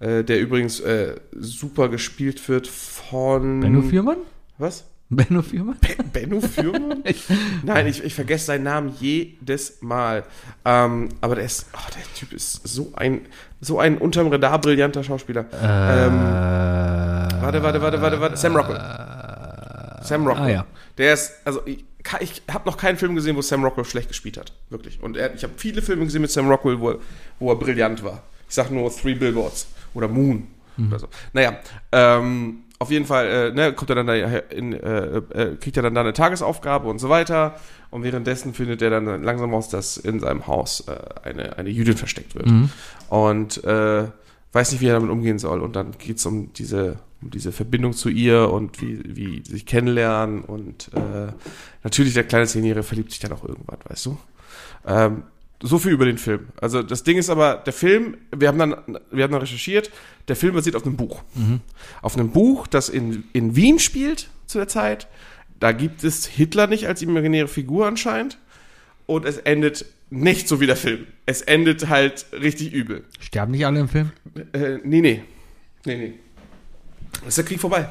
äh, äh, der übrigens äh, super gespielt wird von. Benno Fürmann? Was? Benno Fürmann? Benno Fürmann? Nein, ich, ich vergesse seinen Namen jedes Mal. Ähm, aber der ist, oh, der Typ ist so ein, so ein unterm Radar brillanter Schauspieler. Ähm, warte, warte, warte, warte, warte. Sam Rockwell. Sam Rockwell. ah, ja. Der ist, also ich, ich habe noch keinen Film gesehen, wo Sam Rockwell schlecht gespielt hat. Wirklich. Und er, ich habe viele Filme gesehen mit Sam Rockwell, wo er, wo er brillant war. Ich sag nur Three Billboards oder Moon oder so. Naja, ähm, auf jeden Fall äh, ne, kommt er dann da in, äh, äh, kriegt er dann da eine Tagesaufgabe und so weiter. Und währenddessen findet er dann langsam raus, dass in seinem Haus äh, eine, eine Jüdin versteckt wird. Und äh, weiß nicht, wie er damit umgehen soll. Und dann geht es um diese, um diese Verbindung zu ihr und wie, wie sie sich kennenlernen. Und äh, natürlich der kleine Zehnjährige verliebt sich dann auch irgendwann, weißt du? Ähm, so viel über den Film. Also das Ding ist aber, der Film, wir haben dann, wir haben dann recherchiert, der Film basiert auf einem Buch. Auf einem Buch, das in, in Wien spielt zu der Zeit. Da gibt es Hitler nicht als imaginäre Figur anscheinend. Und es endet nicht so wie der Film. Es endet halt richtig übel. Sterben nicht alle im Film? Äh, nee, nee. Nee, nee. Ist der Krieg vorbei.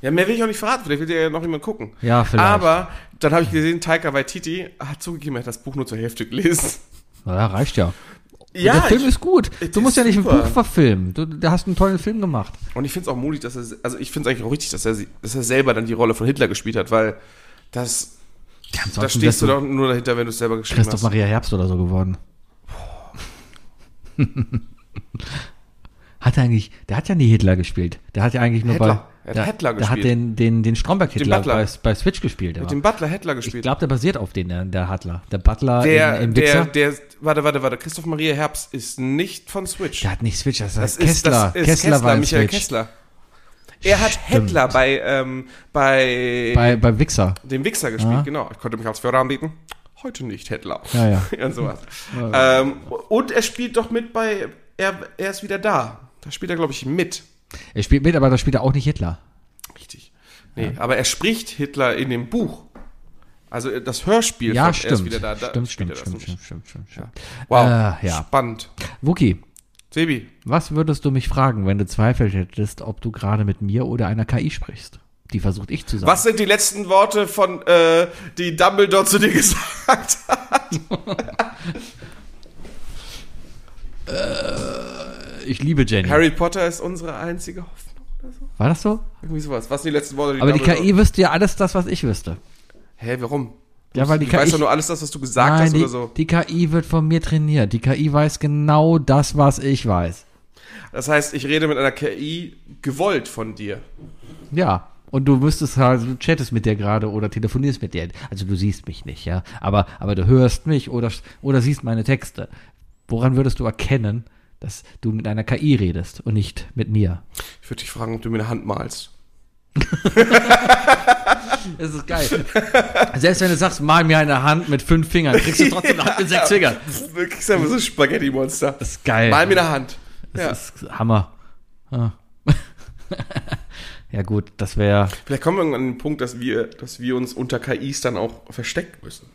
Ja, mehr will ich auch nicht verraten, vielleicht will ja noch jemand gucken. Ja, vielleicht. Aber dann habe ich gesehen, Taika Waititi hat zugegeben, er hat das Buch nur zur Hälfte gelesen. Na, ja, reicht ja. Ja, der Film ich- ist gut. Du musst ja nicht super. ein Buch verfilmen. Du, du hast einen tollen Film gemacht. Und ich finde es auch mutig, dass er, also ich finde es eigentlich auch richtig, dass er, dass er selber dann die Rolle von Hitler gespielt hat, weil das, Ja, da stehst du doch nur dahinter, wenn du es selber geschrieben Christoph hast. Maria Herbst oder so geworden. hat er eigentlich, der hat ja nie Hitler gespielt. Der hat ja eigentlich nur Hitler. bei, Er hat der, Hitler der hat gespielt. den, den, den Stromberg-Hitler bei, bei Switch gespielt. Mit dem Butler Hitler ich gespielt. glaube, der basiert auf den, der, der Hitler. Der Butler der, im, im der, der, warte, warte, warte, Christoph Maria Herbst ist nicht von Switch. Der hat nicht Switch, das, Das ist Kessler. ist, das ist Kessler, Kessler, war Michael Switch. Kessler. Er hat Stimmt. Hitler bei, ähm, bei, Bei, bei Wichser. dem Wichser gespielt, Ja. genau. Ich konnte mich als Führer anbieten. Heute nicht Hitler. Ja, ja. und sowas. Ähm, und er spielt doch mit bei, er, er ist wieder da. Da spielt er, glaube ich, mit. Er spielt mit, aber da spielt er auch nicht Hitler. Richtig. Nee, aber er spricht Hitler in dem Buch. Also das Hörspiel Ja, stimmt. Er ist wieder da. da stimmt, stimmt, stimmt, stimmt, stimmt, stimmt, stimmt. Wow, Äh, ja. spannend. Wookie, Sebi, was würdest du mich fragen, wenn du Zweifel hättest, ob du gerade mit mir oder einer KI sprichst? Die versucht ich zu sagen. was sind die letzten Worte von, äh, die Dumbledore zu dir gesagt hat? Ich liebe Jenny. Harry Potter ist unsere einzige Hoffnung oder so? War das so? Irgendwie sowas. Was sind die letzten Worte, die Aber die Dumbledore- KI wüsste ja alles das, was ich wüsste. Hä, warum? Ja, weil die ich weiß KI doch nur alles das, was du gesagt Nein, hast die, oder so. die KI wird von mir trainiert. Die KI weiß genau das, was ich weiß. Das heißt, ich rede mit einer KI gewollt von dir. Ja. Und du müsstest halt, du chattest mit der gerade oder telefonierst mit der. Also du siehst mich nicht, ja. Aber, aber du hörst mich oder, oder siehst meine Texte. Woran würdest du erkennen, dass du mit einer KI redest und nicht mit mir? Ich würde dich fragen, ob du mir eine Hand malst. Das ist geil. Selbst wenn du sagst, mal mir eine Hand mit fünf Fingern, kriegst du trotzdem eine Hand mit sechs Fingern. Du kriegst einfach so ein Spaghetti-Monster. Das ist geil. Mal mir eine Hand. Ja. Das ist Hammer. Ah. ja gut, das wäre. Vielleicht kommen wir irgendwann an den Punkt, dass wir, dass wir uns unter KIs dann auch verstecken müssen.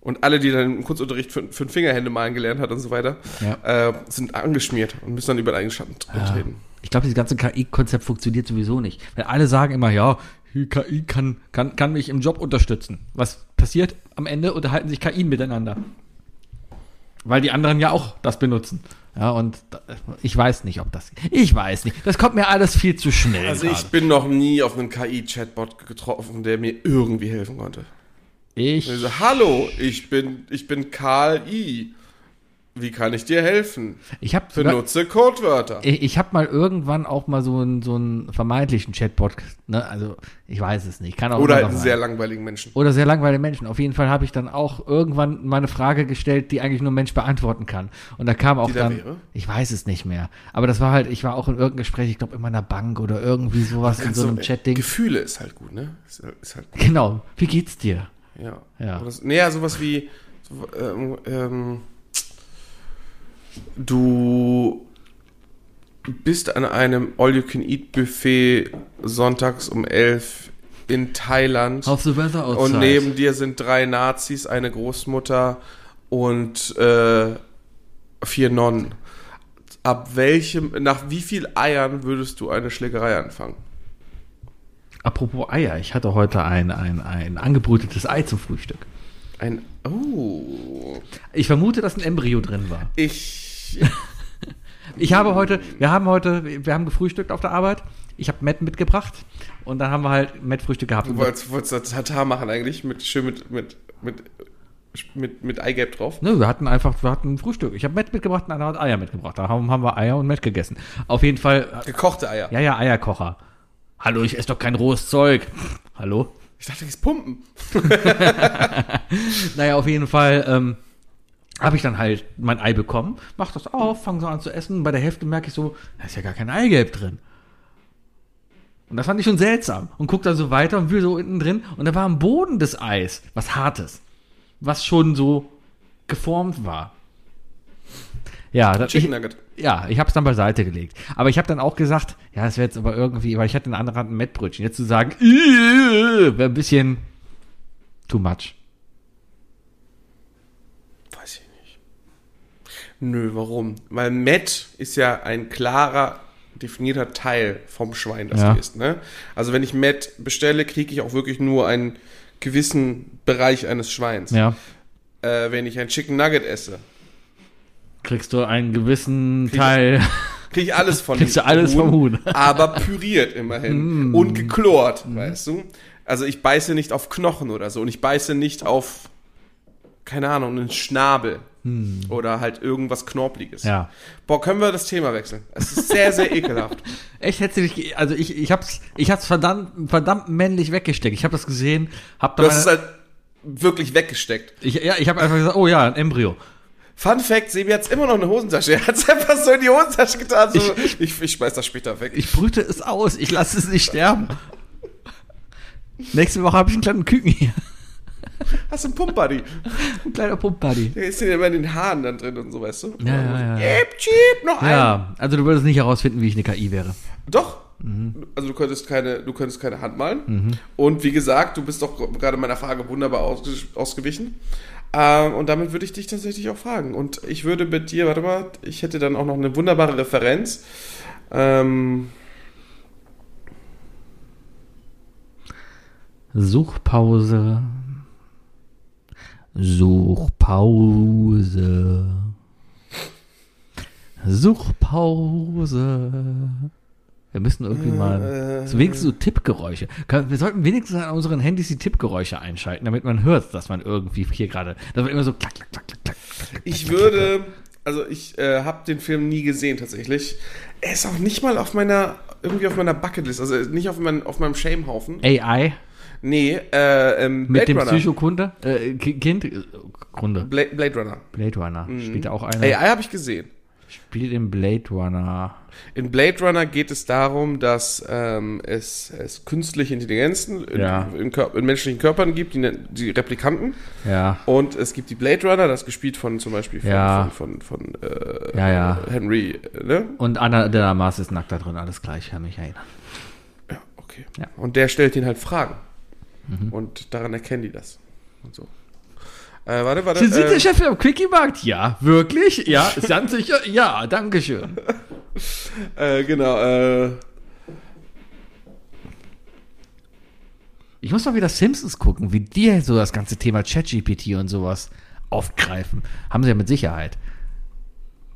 Und alle, die dann im Kurzunterricht fün- fünf Fingerhände malen gelernt hat und so weiter, Ja. äh, sind angeschmiert und müssen dann über den eigenen Schatten treten. Ich glaube, dieses ganze KI-Konzept funktioniert sowieso nicht. Weil alle sagen immer, ja, KI kann, kann, kann mich im Job unterstützen. Was passiert? Am Ende unterhalten sich KI miteinander. Weil die anderen ja auch das benutzen. Ja, und ich weiß nicht, ob das. Ich weiß nicht. Das kommt mir alles viel zu schnell. Also ich gerade. bin noch nie auf einen KI-Chatbot getroffen, der mir irgendwie helfen konnte. ich, Also, hallo, ich bin, ich bin Karl I. Wie kann ich dir helfen? ich habe Benutze Codewörter. ich, ich habe mal irgendwann auch mal so einen so einen vermeintlichen Chatbot, ne? Also ich weiß es nicht, kann auch Oder halt einen sehr langweiligen Menschen. oder sehr langweilige Menschen. Auf jeden Fall habe ich dann auch irgendwann mal eine Frage gestellt, die eigentlich nur ein Mensch beantworten kann. Und da kam auch Die da dann, wäre? ich weiß es nicht mehr. Aber das war halt, ich war auch in irgendeinem Gespräch, ich glaube in meiner Bank oder irgendwie sowas in so einem äh, Chatding. Gefühle ist halt gut, ne? Ist, ist halt, Genau. Wie geht's dir? ja. Ja. Oder so- Nee, ja, sowas wie, so, ähm, ähm, du bist an einem All-You-Can-Eat-Buffet sonntags um 11 in Thailand. How's the weather outside? Und neben dir sind drei Nazis, eine Großmutter und äh, vier Nonnen. Ab welchem, nach wie viel Eiern würdest du eine Schlägerei anfangen? Apropos Eier, ich hatte heute ein, ein, ein angebrütetes Ei zum Frühstück. Ein, oh, Ich vermute, dass ein Embryo drin war. ich, Ich habe heute, wir haben heute, wir haben gefrühstückt auf der Arbeit. Ich habe Matt mitgebracht und dann haben wir halt Matt-Frühstück gehabt. du wolltest, wolltest das Tatar machen eigentlich, mit, schön mit, mit, mit, mit, mit Eigelb drauf. Nö, wir hatten einfach, wir hatten Frühstück. Ich habe Matt mitgebracht und einer hat Eier mitgebracht. Da haben, haben wir Eier und Matt gegessen. Auf jeden Fall, Gekochte Eier. ja, ja, Eierkocher. Hallo, ich esse doch kein rohes Zeug. Hallo? Ich dachte, das pumpen. Naja, auf jeden Fall ähm, habe ich dann halt mein Ei bekommen, mach das auf, fange so an zu essen. Bei der Hälfte merke ich so, da ist ja gar kein Eigelb drin. Und das fand ich schon seltsam. Und guck dann so weiter und will so innen drin. Und da war am Boden des Eis was Hartes. Was schon so geformt war. Ja, das, Chicken ich, Nugget. ja, ich habe es dann beiseite gelegt. Aber ich habe dann auch gesagt, ja, es wäre jetzt aber irgendwie, weil ich hatte einen anderen ein Mettbrötchen. Jetzt zu sagen, wäre ein bisschen too much. Weiß ich nicht. Nö, warum? Weil Met ist ja ein klarer, definierter Teil vom Schwein, das Ja. du isst. Ne? Also wenn ich Met bestelle, kriege ich auch wirklich nur einen gewissen Bereich eines Schweins. Ja. Äh, wenn ich ein Chicken Nugget esse, kriegst du einen gewissen Teil. kriege ich alles von Kriegst du alles vom Huhn. aber püriert immerhin und geklort, weißt du? Also ich beiße nicht auf Knochen oder so und ich beiße nicht auf keine Ahnung, einen Schnabel oder halt irgendwas Knorpliges. Ja. Boah, können wir das Thema wechseln? Es ist sehr, sehr ekelhaft. Echt hätte ich, also ich, ich hab's, ich hab's verdammt, verdammt männlich weggesteckt. Ich habe das gesehen, hab da Du hast es halt wirklich weggesteckt. ich, ja, ich habe einfach gesagt, oh ja, ein Embryo. Fun Fact, Sebi hat immer noch eine Hosentasche. Er hat es einfach so in die Hosentasche getan. So, ich, ich, schmeiß das später weg. Ich brüte es aus, ich lasse es nicht sterben. Nächste Woche habe ich einen kleinen Küken hier. Hast du einen Pump-Buddy? Ein kleiner Pump-Buddy. Der ist ja immer in den Haaren dann drin und so, weißt du? Ja, ja, ja. Cheep, cheep, noch einen. Ja, also du würdest nicht herausfinden, wie ich eine KI wäre. Doch. Mhm. Also du könntest keine, du könntest keine Hand malen. Und wie gesagt, du bist doch gerade meiner Frage wunderbar ausge ausgewichen. Ähm, und damit würde ich dich tatsächlich auch fragen. Und ich würde mit dir, warte mal, ich hätte dann auch noch eine wunderbare Referenz. Ähm, Suchpause. Suchpause. Suchpause. Wir müssen irgendwie mal. So wenigstens so Tippgeräusche. Wir sollten wenigstens an unseren Handys die Tippgeräusche einschalten, damit man hört, dass man irgendwie hier gerade. Das wird immer so klack, klack, klack, klack, klack. ich würde, also ich äh, habe den Film nie gesehen tatsächlich. Er ist auch nicht mal auf meiner, irgendwie auf meiner Bucketlist, also nicht auf, mein, auf meinem Shame-Haufen. AI Nee, äh, ähm, mit Blade dem Runner. Psychokunde. Äh, Ki- Kind. äh, Kunde. Blade, Blade Runner. Blade Runner. Spielt da auch einer. AI habe ich gesehen. Spielt im Blade Runner. In Blade Runner geht es darum, dass ähm, es, es künstliche Intelligenzen in, Ja. in, in menschlichen Körpern gibt, die, nen- die Replikanten. Ja. Und es gibt die Blade Runner, das gespielt von zum Beispiel von, Ja. von, von, von äh, Ja, ja. Henry, ne? Und Anna de la Mars ist nackt da drin, alles gleich, kann mich erinnern. Ja, okay. Ja. Und der stellt ihnen halt Fragen. Und daran erkennen die das. Und so. Äh, warte, warte. Sie sind äh, der Chef am Quickie-Markt? Ja. Wirklich? Ja. Ist ganz sicher? Ja, danke schön. äh, genau, äh, Ich muss mal wieder Simpsons gucken, wie die so das ganze Thema ChatGPT und sowas aufgreifen. Haben sie ja mit Sicherheit.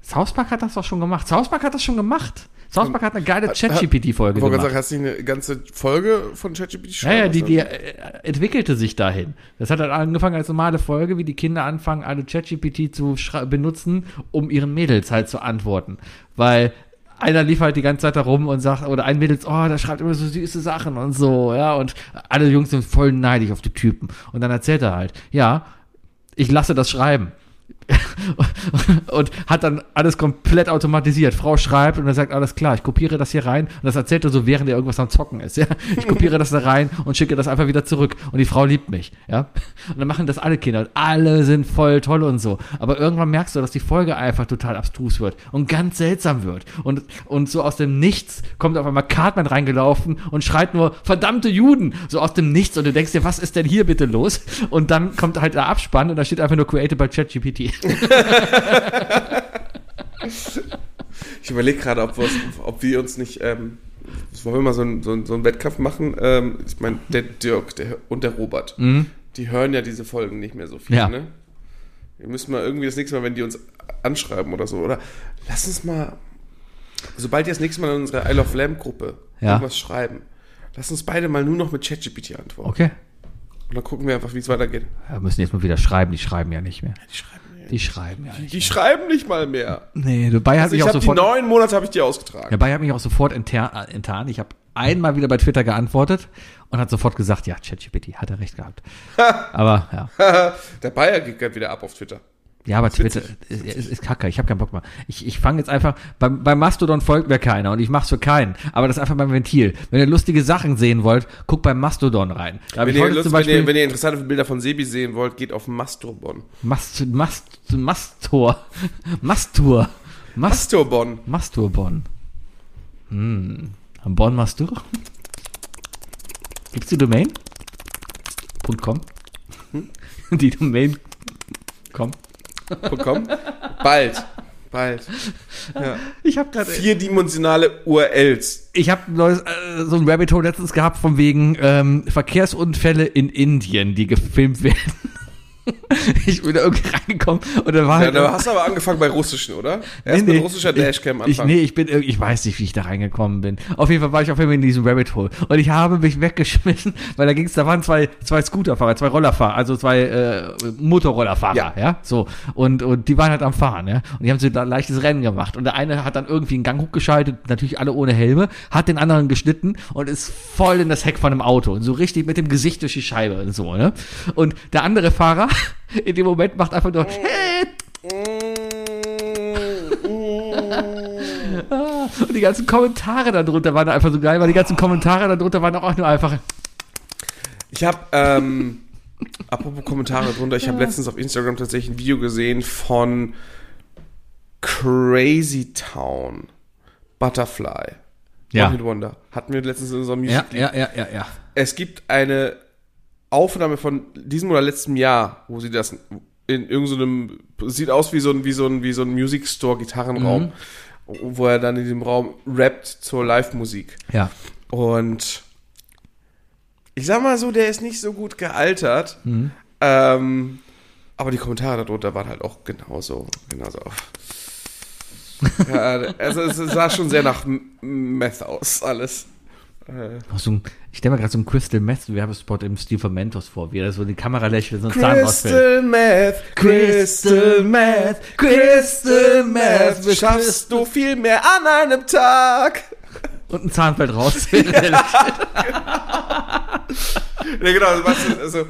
South Park hat das doch schon gemacht. South Park hat das schon gemacht. South Park hat eine geile ChatGPT-Folge gemacht. sagen, hast du eine ganze Folge von ChatGPT Ja, ja, die, die äh, entwickelte sich dahin. Das hat halt angefangen als normale Folge, wie die Kinder anfangen, alle ChatGPT zu benutzen, um ihren Mädels halt zu antworten. Weil einer lief halt die ganze Zeit da rum und sagt, oder ein Mädels, oh, der schreibt immer so süße Sachen und so, ja, und alle Jungs sind voll neidisch auf die Typen. Und dann erzählt er halt, ja, ich lasse das schreiben. und hat dann alles komplett automatisiert. Frau schreibt und er sagt, alles klar, ich kopiere das hier rein und das erzählt er so, während er irgendwas am Zocken ist. Ja? Ich kopiere das da rein und schicke das einfach wieder zurück und die Frau liebt mich. Ja? Und dann machen das alle Kinder und alle sind voll toll und so. Aber irgendwann merkst du, dass die Folge einfach total abstrus wird und ganz seltsam wird. Und, und so aus dem Nichts kommt auf einmal Cartman reingelaufen und schreit nur, verdammte Juden, so aus dem Nichts und du denkst dir, was ist denn hier bitte los? Und dann kommt halt der Abspann und da steht einfach nur created by ChatGPT. Ich überlege gerade, ob, ob wir uns nicht, ähm, wollen wir mal so einen so einen- so einen Wettkampf machen? Ähm, ich meine, der Dirk der, und der Robert, die hören ja diese Folgen nicht mehr so viel, Ja. ne? Wir müssen mal irgendwie das nächste Mal, wenn die uns anschreiben oder so, oder? Lass uns mal, sobald die das nächste Mal in unserer Isle of Lamb Gruppe Ja. irgendwas schreiben, lass uns beide mal nur noch mit ChatGPT antworten. Okay. Und dann gucken wir einfach, wie es weitergeht. Wir müssen jetzt mal wieder schreiben, die schreiben ja nicht mehr. Die schreiben, Die schreiben ja nicht. die schreiben nicht mal mehr. Nee, dabei hat Also mich ich auch habe die sofort. neun Monate habe ich die ausgetragen. Dabei hat mich auch sofort äh, enttarnt. Ich habe einmal wieder bei Twitter geantwortet und hat sofort gesagt, ja, ChatGPT hat er recht gehabt. aber ja. der Bayer geht gerade wieder ab auf Twitter. Ja, aber Twitter ist, ist, ist kacke. Ich habe keinen Bock mehr. Ich, ich fange jetzt einfach, beim, beim Mastodon folgt mir keiner und ich mach's für keinen. Aber das ist einfach mein Ventil. Wenn ihr lustige Sachen sehen wollt, guckt beim Mastodon rein. Wenn ihr, Lust, zum wenn, Beispiel ihr, wenn ihr interessante Bilder von Sebi sehen wollt, geht auf Masturbon. Mast, Mast, Mastor. Mastur. Mast, Masturbon. Masturbon. Hm. Bon Mastur? Gibt's die Domain? .com? Die Domain. Com. .com. Bald. Bald. Ja. Ich habe gerade Vierdimensionale URLs. ich habe neues äh, so ein Rabbit Hole letztens gehabt von wegen ähm, Verkehrsunfälle in Indien, die gefilmt werden. ich bin da irgendwie reingekommen und da war Ja, halt da hast du aber angefangen bei russischen, oder? Erst mit russischer Dashcam ich, anfangen. nee, ich bin ich weiß nicht, wie ich da reingekommen bin. Auf jeden Fall war ich auf jeden Fall in diesem Rabbit Hole und ich habe mich weggeschmissen, weil da ging's, da waren zwei zwei Scooterfahrer, zwei Rollerfahrer, also zwei äh, Motorrollerfahrer, ja. Ja. so und und die waren halt am fahren, ja, und die haben so ein leichtes Rennen gemacht und der eine hat dann irgendwie einen Gang hochgeschaltet, natürlich alle ohne Helme, hat den anderen geschnitten und ist voll in das Heck von einem Auto und so richtig mit dem Gesicht durch die Scheibe und so, ne? Und der andere Fahrer in dem Moment macht einfach nur hey, Und die ganzen Kommentare darunter waren einfach so geil, weil die ganzen Kommentare darunter waren auch nur einfach. Ich habe, ähm, apropos Kommentare drunter, ich habe letztens auf Instagram tatsächlich ein Video gesehen von Crazy Town Butterfly. Ja. One Wonder. Hatten wir letztens in unserem Ja, Music ja, ja, ja, ja. Es gibt eine Aufnahme von diesem oder letztem Jahr, wo sie das in irgendeinem, sieht aus wie so ein, wie so ein, wie so ein Music Store Gitarrenraum, wo er dann in diesem Raum rappt zur Live-Musik. Ja. Und ich sag mal so, der ist nicht so gut gealtert. Ähm, aber die Kommentare darunter waren halt auch genauso, genauso. ja, also es sah schon sehr nach Meth aus, alles. Äh, So ein, ich stelle mir gerade so einen Crystal Meth Werbespot im Stil von Mentos vor, wie er so die Kamera lächelt, so ein Zahn. Crystal Meth, Crystal Meth, Crystal Meth, schaffst du viel mehr an einem Tag. Und ein Zahn fällt raus. Ja, genau, also, weißt du, also,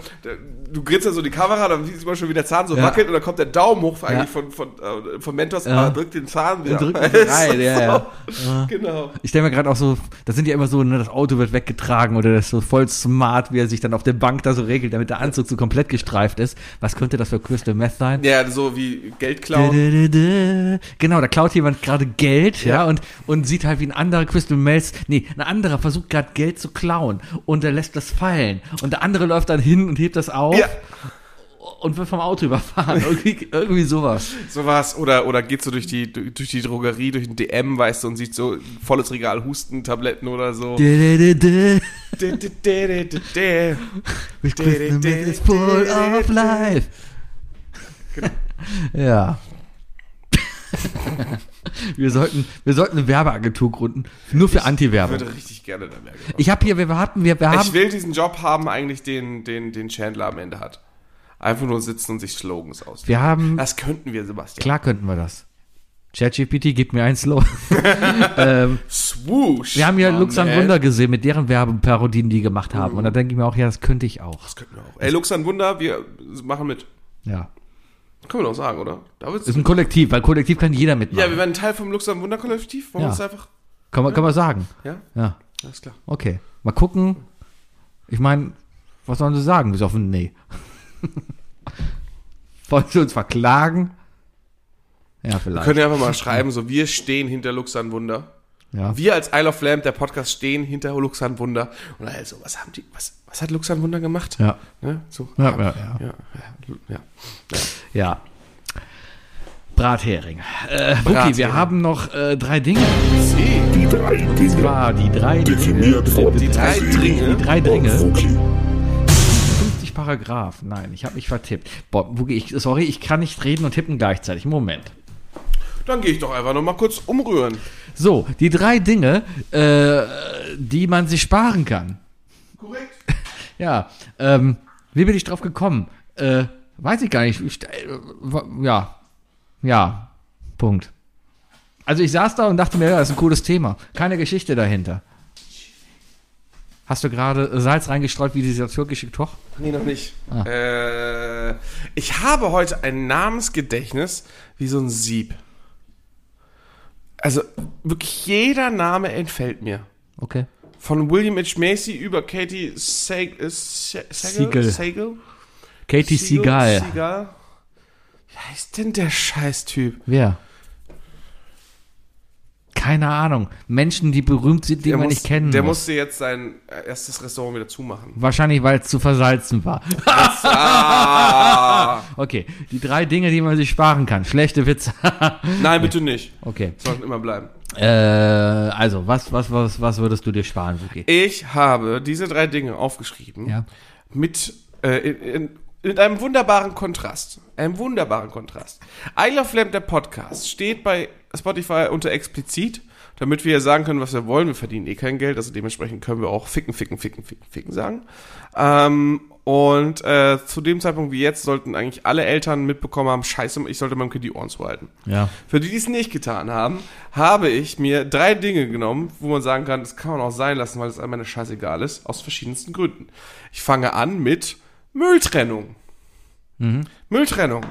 du grinst ja so die Kamera, dann siehst du mal schon, wie der Zahn so Ja. wackelt und dann kommt der Daumen hoch eigentlich Ja. von, von, äh, von Mentos, Ja. aber drückt den Zahn wieder. Drückt ihn rein, ja, ja. Genau. Ich stelle mir gerade auch so, das sind ja immer so, ne, das Auto wird weggetragen oder das ist so voll smart, wie er sich dann auf der Bank da so regelt, damit der Anzug so komplett gestreift ist. Was könnte das für Crystal Meth sein? Ja, so wie Geld klauen. Genau, da klaut jemand gerade Geld, ja, Ja. und, und sieht halt, wie ein anderer Crystal Meth, nee, ein anderer versucht gerade Geld zu klauen und er lässt das fallen. Und der andere läuft dann hin und hebt das auf Ja, und wird vom Auto überfahren. irgendwie, irgendwie sowas. sowas. Oder, oder geht so durch die, durch die Drogerie, durch den DM, weißt du, und sieht so volles Regal Hustentabletten oder so. With Meth is full of life. Ja. wir, sollten, wir sollten eine Werbeagentur gründen, nur für Ich Anti-Werbung. würde richtig gerne da mehr gemacht. Ich habe hier, wir hatten, wir, wir Ich haben, will diesen Job haben, eigentlich den, den, den Chandler am Ende hat. Einfach nur sitzen und sich Slogans aus. wir haben, Das könnten wir, Sebastian. klar könnten wir das. ChatGPT, gib mir ein Slow. ähm, Swoosh. wir haben ja Lux an. Wunder gesehen mit deren Werbeparodien, die gemacht haben. Und da denke ich mir auch, ja, das könnte ich auch. Das könnten wir auch. Ey, Lux an Wunder, wir machen mit. Ja. Können wir doch sagen, oder? Da wird's Ist ein Kollektiv, weil Kollektiv kann jeder ja, mitmachen. wir werden Teil vom Lux am Wunder Kollektiv. Wollen Ja. wir das einfach? kann, man, kann man sagen. Ja? Ja. Alles klar. Okay. Mal gucken. Ich meine, was sollen sie sagen? Bis auf ein Nee. Wollen sie uns verklagen? Ja, Wir vielleicht. können ja einfach mal schreiben, so, wir stehen hinter Lux an Wunder. Ja. Wir als Isle of Lamp, der Podcast, stehen hinter Lux an Wunder. Und also, was haben die, was, was hat Lux an Wunder gemacht? Ja. Ne? So. Ja, ja, ja. ja, ja, ja. ja. Brathering. Äh, Buki, wir haben noch äh, drei Dinge. Die drei Dinge. Zwar die drei Definiert von Die drei Dringe. Die drei. 50 Paragraph. Nein, ich habe mich vertippt. Boah, Buki, ich, sorry, ich kann nicht reden und tippen gleichzeitig. Moment. Dann gehe ich doch einfach noch mal kurz umrühren. So, die drei Dinge, äh, die man sich sparen kann. Korrekt. Ja, ähm, wie bin ich drauf gekommen? Äh, weiß ich gar nicht. Ich, äh, ja, ja, Punkt. Also ich saß da und dachte mir, ja, das ist ein cooles Thema. Keine Geschichte dahinter. Hast du gerade Salz reingestreut wie dieser türkische Koch? Nee, noch nicht. Ah. Äh, ich habe heute ein Namensgedächtnis wie so ein Sieb. Also wirklich jeder Name entfällt mir. Okay. Von William H. Macy über Katie Sag äh, Sa- Siegel. Sagel? Katie Seagal. Seagal. Wie heißt denn der Scheißtyp? Wer? Keine Ahnung. Menschen, die berühmt sind, die Der man muss- nicht kennen Der muss. musste jetzt sein erstes Restaurant wieder zumachen. Wahrscheinlich, weil es zu versalzen war. ah, Okay, die drei Dinge, die man sich sparen kann. Schlechte Witze. nein, bitte nicht. okay. Sollten immer bleiben. Äh, also, was, was, was, was würdest du dir sparen, Wookie? Ich habe diese drei Dinge aufgeschrieben Ja. mit äh, in, in, in einem wunderbaren Kontrast. Einem wunderbaren Kontrast. I Love Lamp, der Podcast, steht bei Spotify unter explizit, damit wir sagen können, was wir wollen. Wir verdienen eh kein Geld, also dementsprechend können wir auch ficken, ficken, ficken, ficken, ficken sagen. Ähm, und äh, zu dem Zeitpunkt wie jetzt sollten eigentlich alle Eltern mitbekommen haben, scheiße, ich sollte meinem Kind die Ohren zuhalten. Ja. Für die, die es nicht getan haben, habe ich mir drei Dinge genommen, wo man sagen kann, das kann man auch sein lassen, weil es einem scheißegal ist, aus verschiedensten Gründen. Ich fange an mit Mülltrennung. Mülltrennung.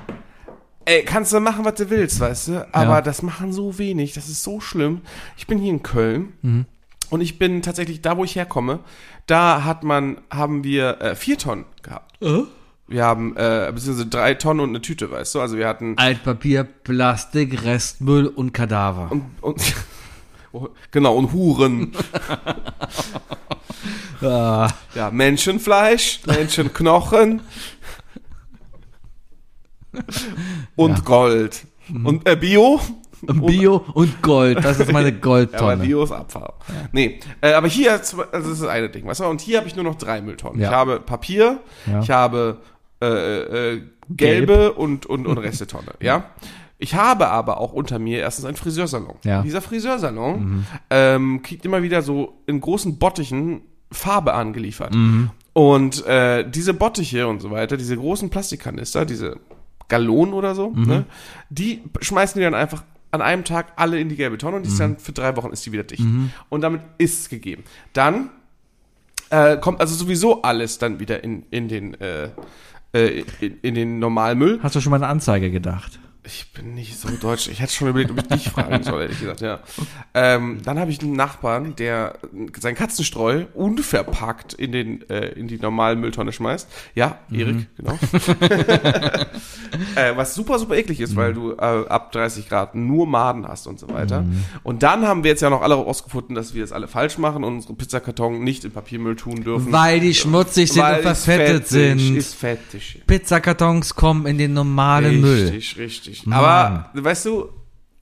Ey, kannst du machen, was du willst, weißt du? Aber Ja. das machen so wenig, das ist so schlimm. Ich bin hier in Köln und ich bin tatsächlich da, wo ich herkomme. Da hat man, haben wir äh, vier Tonnen gehabt. Wir haben äh, beziehungsweise drei Tonnen und eine Tüte, weißt du? Also wir hatten Altpapier, Plastik, Restmüll und Kadaver. und, und genau und Huren. Ah, Ja, Menschenfleisch, Menschenknochen und Ja. Gold. Und äh, Bio. Bio und Gold, das ist meine Ja, aber Goldtonne. Bio ist Abfall. Nee, äh, aber hier, also das ist das eine Ding, weißt du? Und hier habe ich nur noch drei Mülltonnen. Ja. Ich habe Papier, Ja. ich habe äh, äh, gelbe und, und, und Restetonne, ja? Ich habe aber auch unter mir erstens einen Friseursalon. Ja. Dieser Friseursalon ähm, kriegt immer wieder so in großen Bottichen Farbe angeliefert. Und äh, diese Bottiche und so weiter, diese großen Plastikkanister, diese Gallonen oder so, ne, die schmeißen die dann einfach an einem Tag alle in die gelbe Tonne und die ist dann für drei Wochen ist die wieder dicht. Und damit ist es gegeben. Dann äh, kommt also sowieso alles dann wieder in, in den äh, äh, in, in den Normalmüll. Hast du schon mal eine Anzeige gedacht? Ich bin nicht so deutsch. Ich hätte schon überlegt, ob ich dich fragen soll, ehrlich gesagt, ja. Ähm, dann habe ich einen Nachbarn, der sein Katzenstreu unverpackt in den äh, in die normale Mülltonne schmeißt. Ja, Erik, genau. äh, was super, super eklig ist, weil du äh, ab 30 Grad nur Maden hast und so weiter. Und dann haben wir jetzt ja noch alle rausgefunden, dass wir das alle falsch machen und unsere Pizzakarton nicht in Papiermüll tun dürfen. Weil die schmutzig sind und Weil es verfettet fettig sind. Ist fettig. Pizzakartons kommen in den normalen Müll. Richtig, richtig. Aber, weißt du,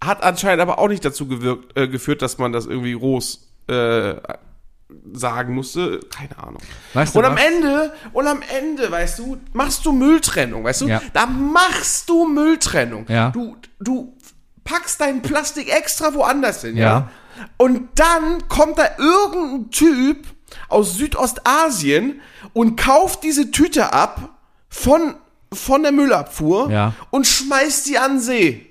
hat anscheinend aber auch nicht dazu gewirkt, äh, geführt, dass man das irgendwie groß äh, sagen musste, keine Ahnung. Weißt du und am was? Ende, und am Ende, weißt du, machst du Mülltrennung, weißt du? Ja. Da machst du Mülltrennung. Ja. Du, du packst dein Plastik extra woanders hin, ja? Ja. Und dann kommt da irgendein Typ aus Südostasien und kauft diese Tüte ab von, von der Müllabfuhr Ja. und schmeißt sie an den See.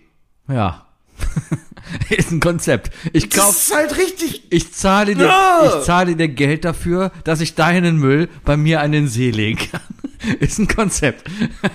Ja. ist ein Konzept. Ich Das kauf, ist halt richtig. ich zahle dir, Ja. ich zahle dir Geld dafür, dass ich deinen Müll bei mir an den See legen kann. ist ein Konzept.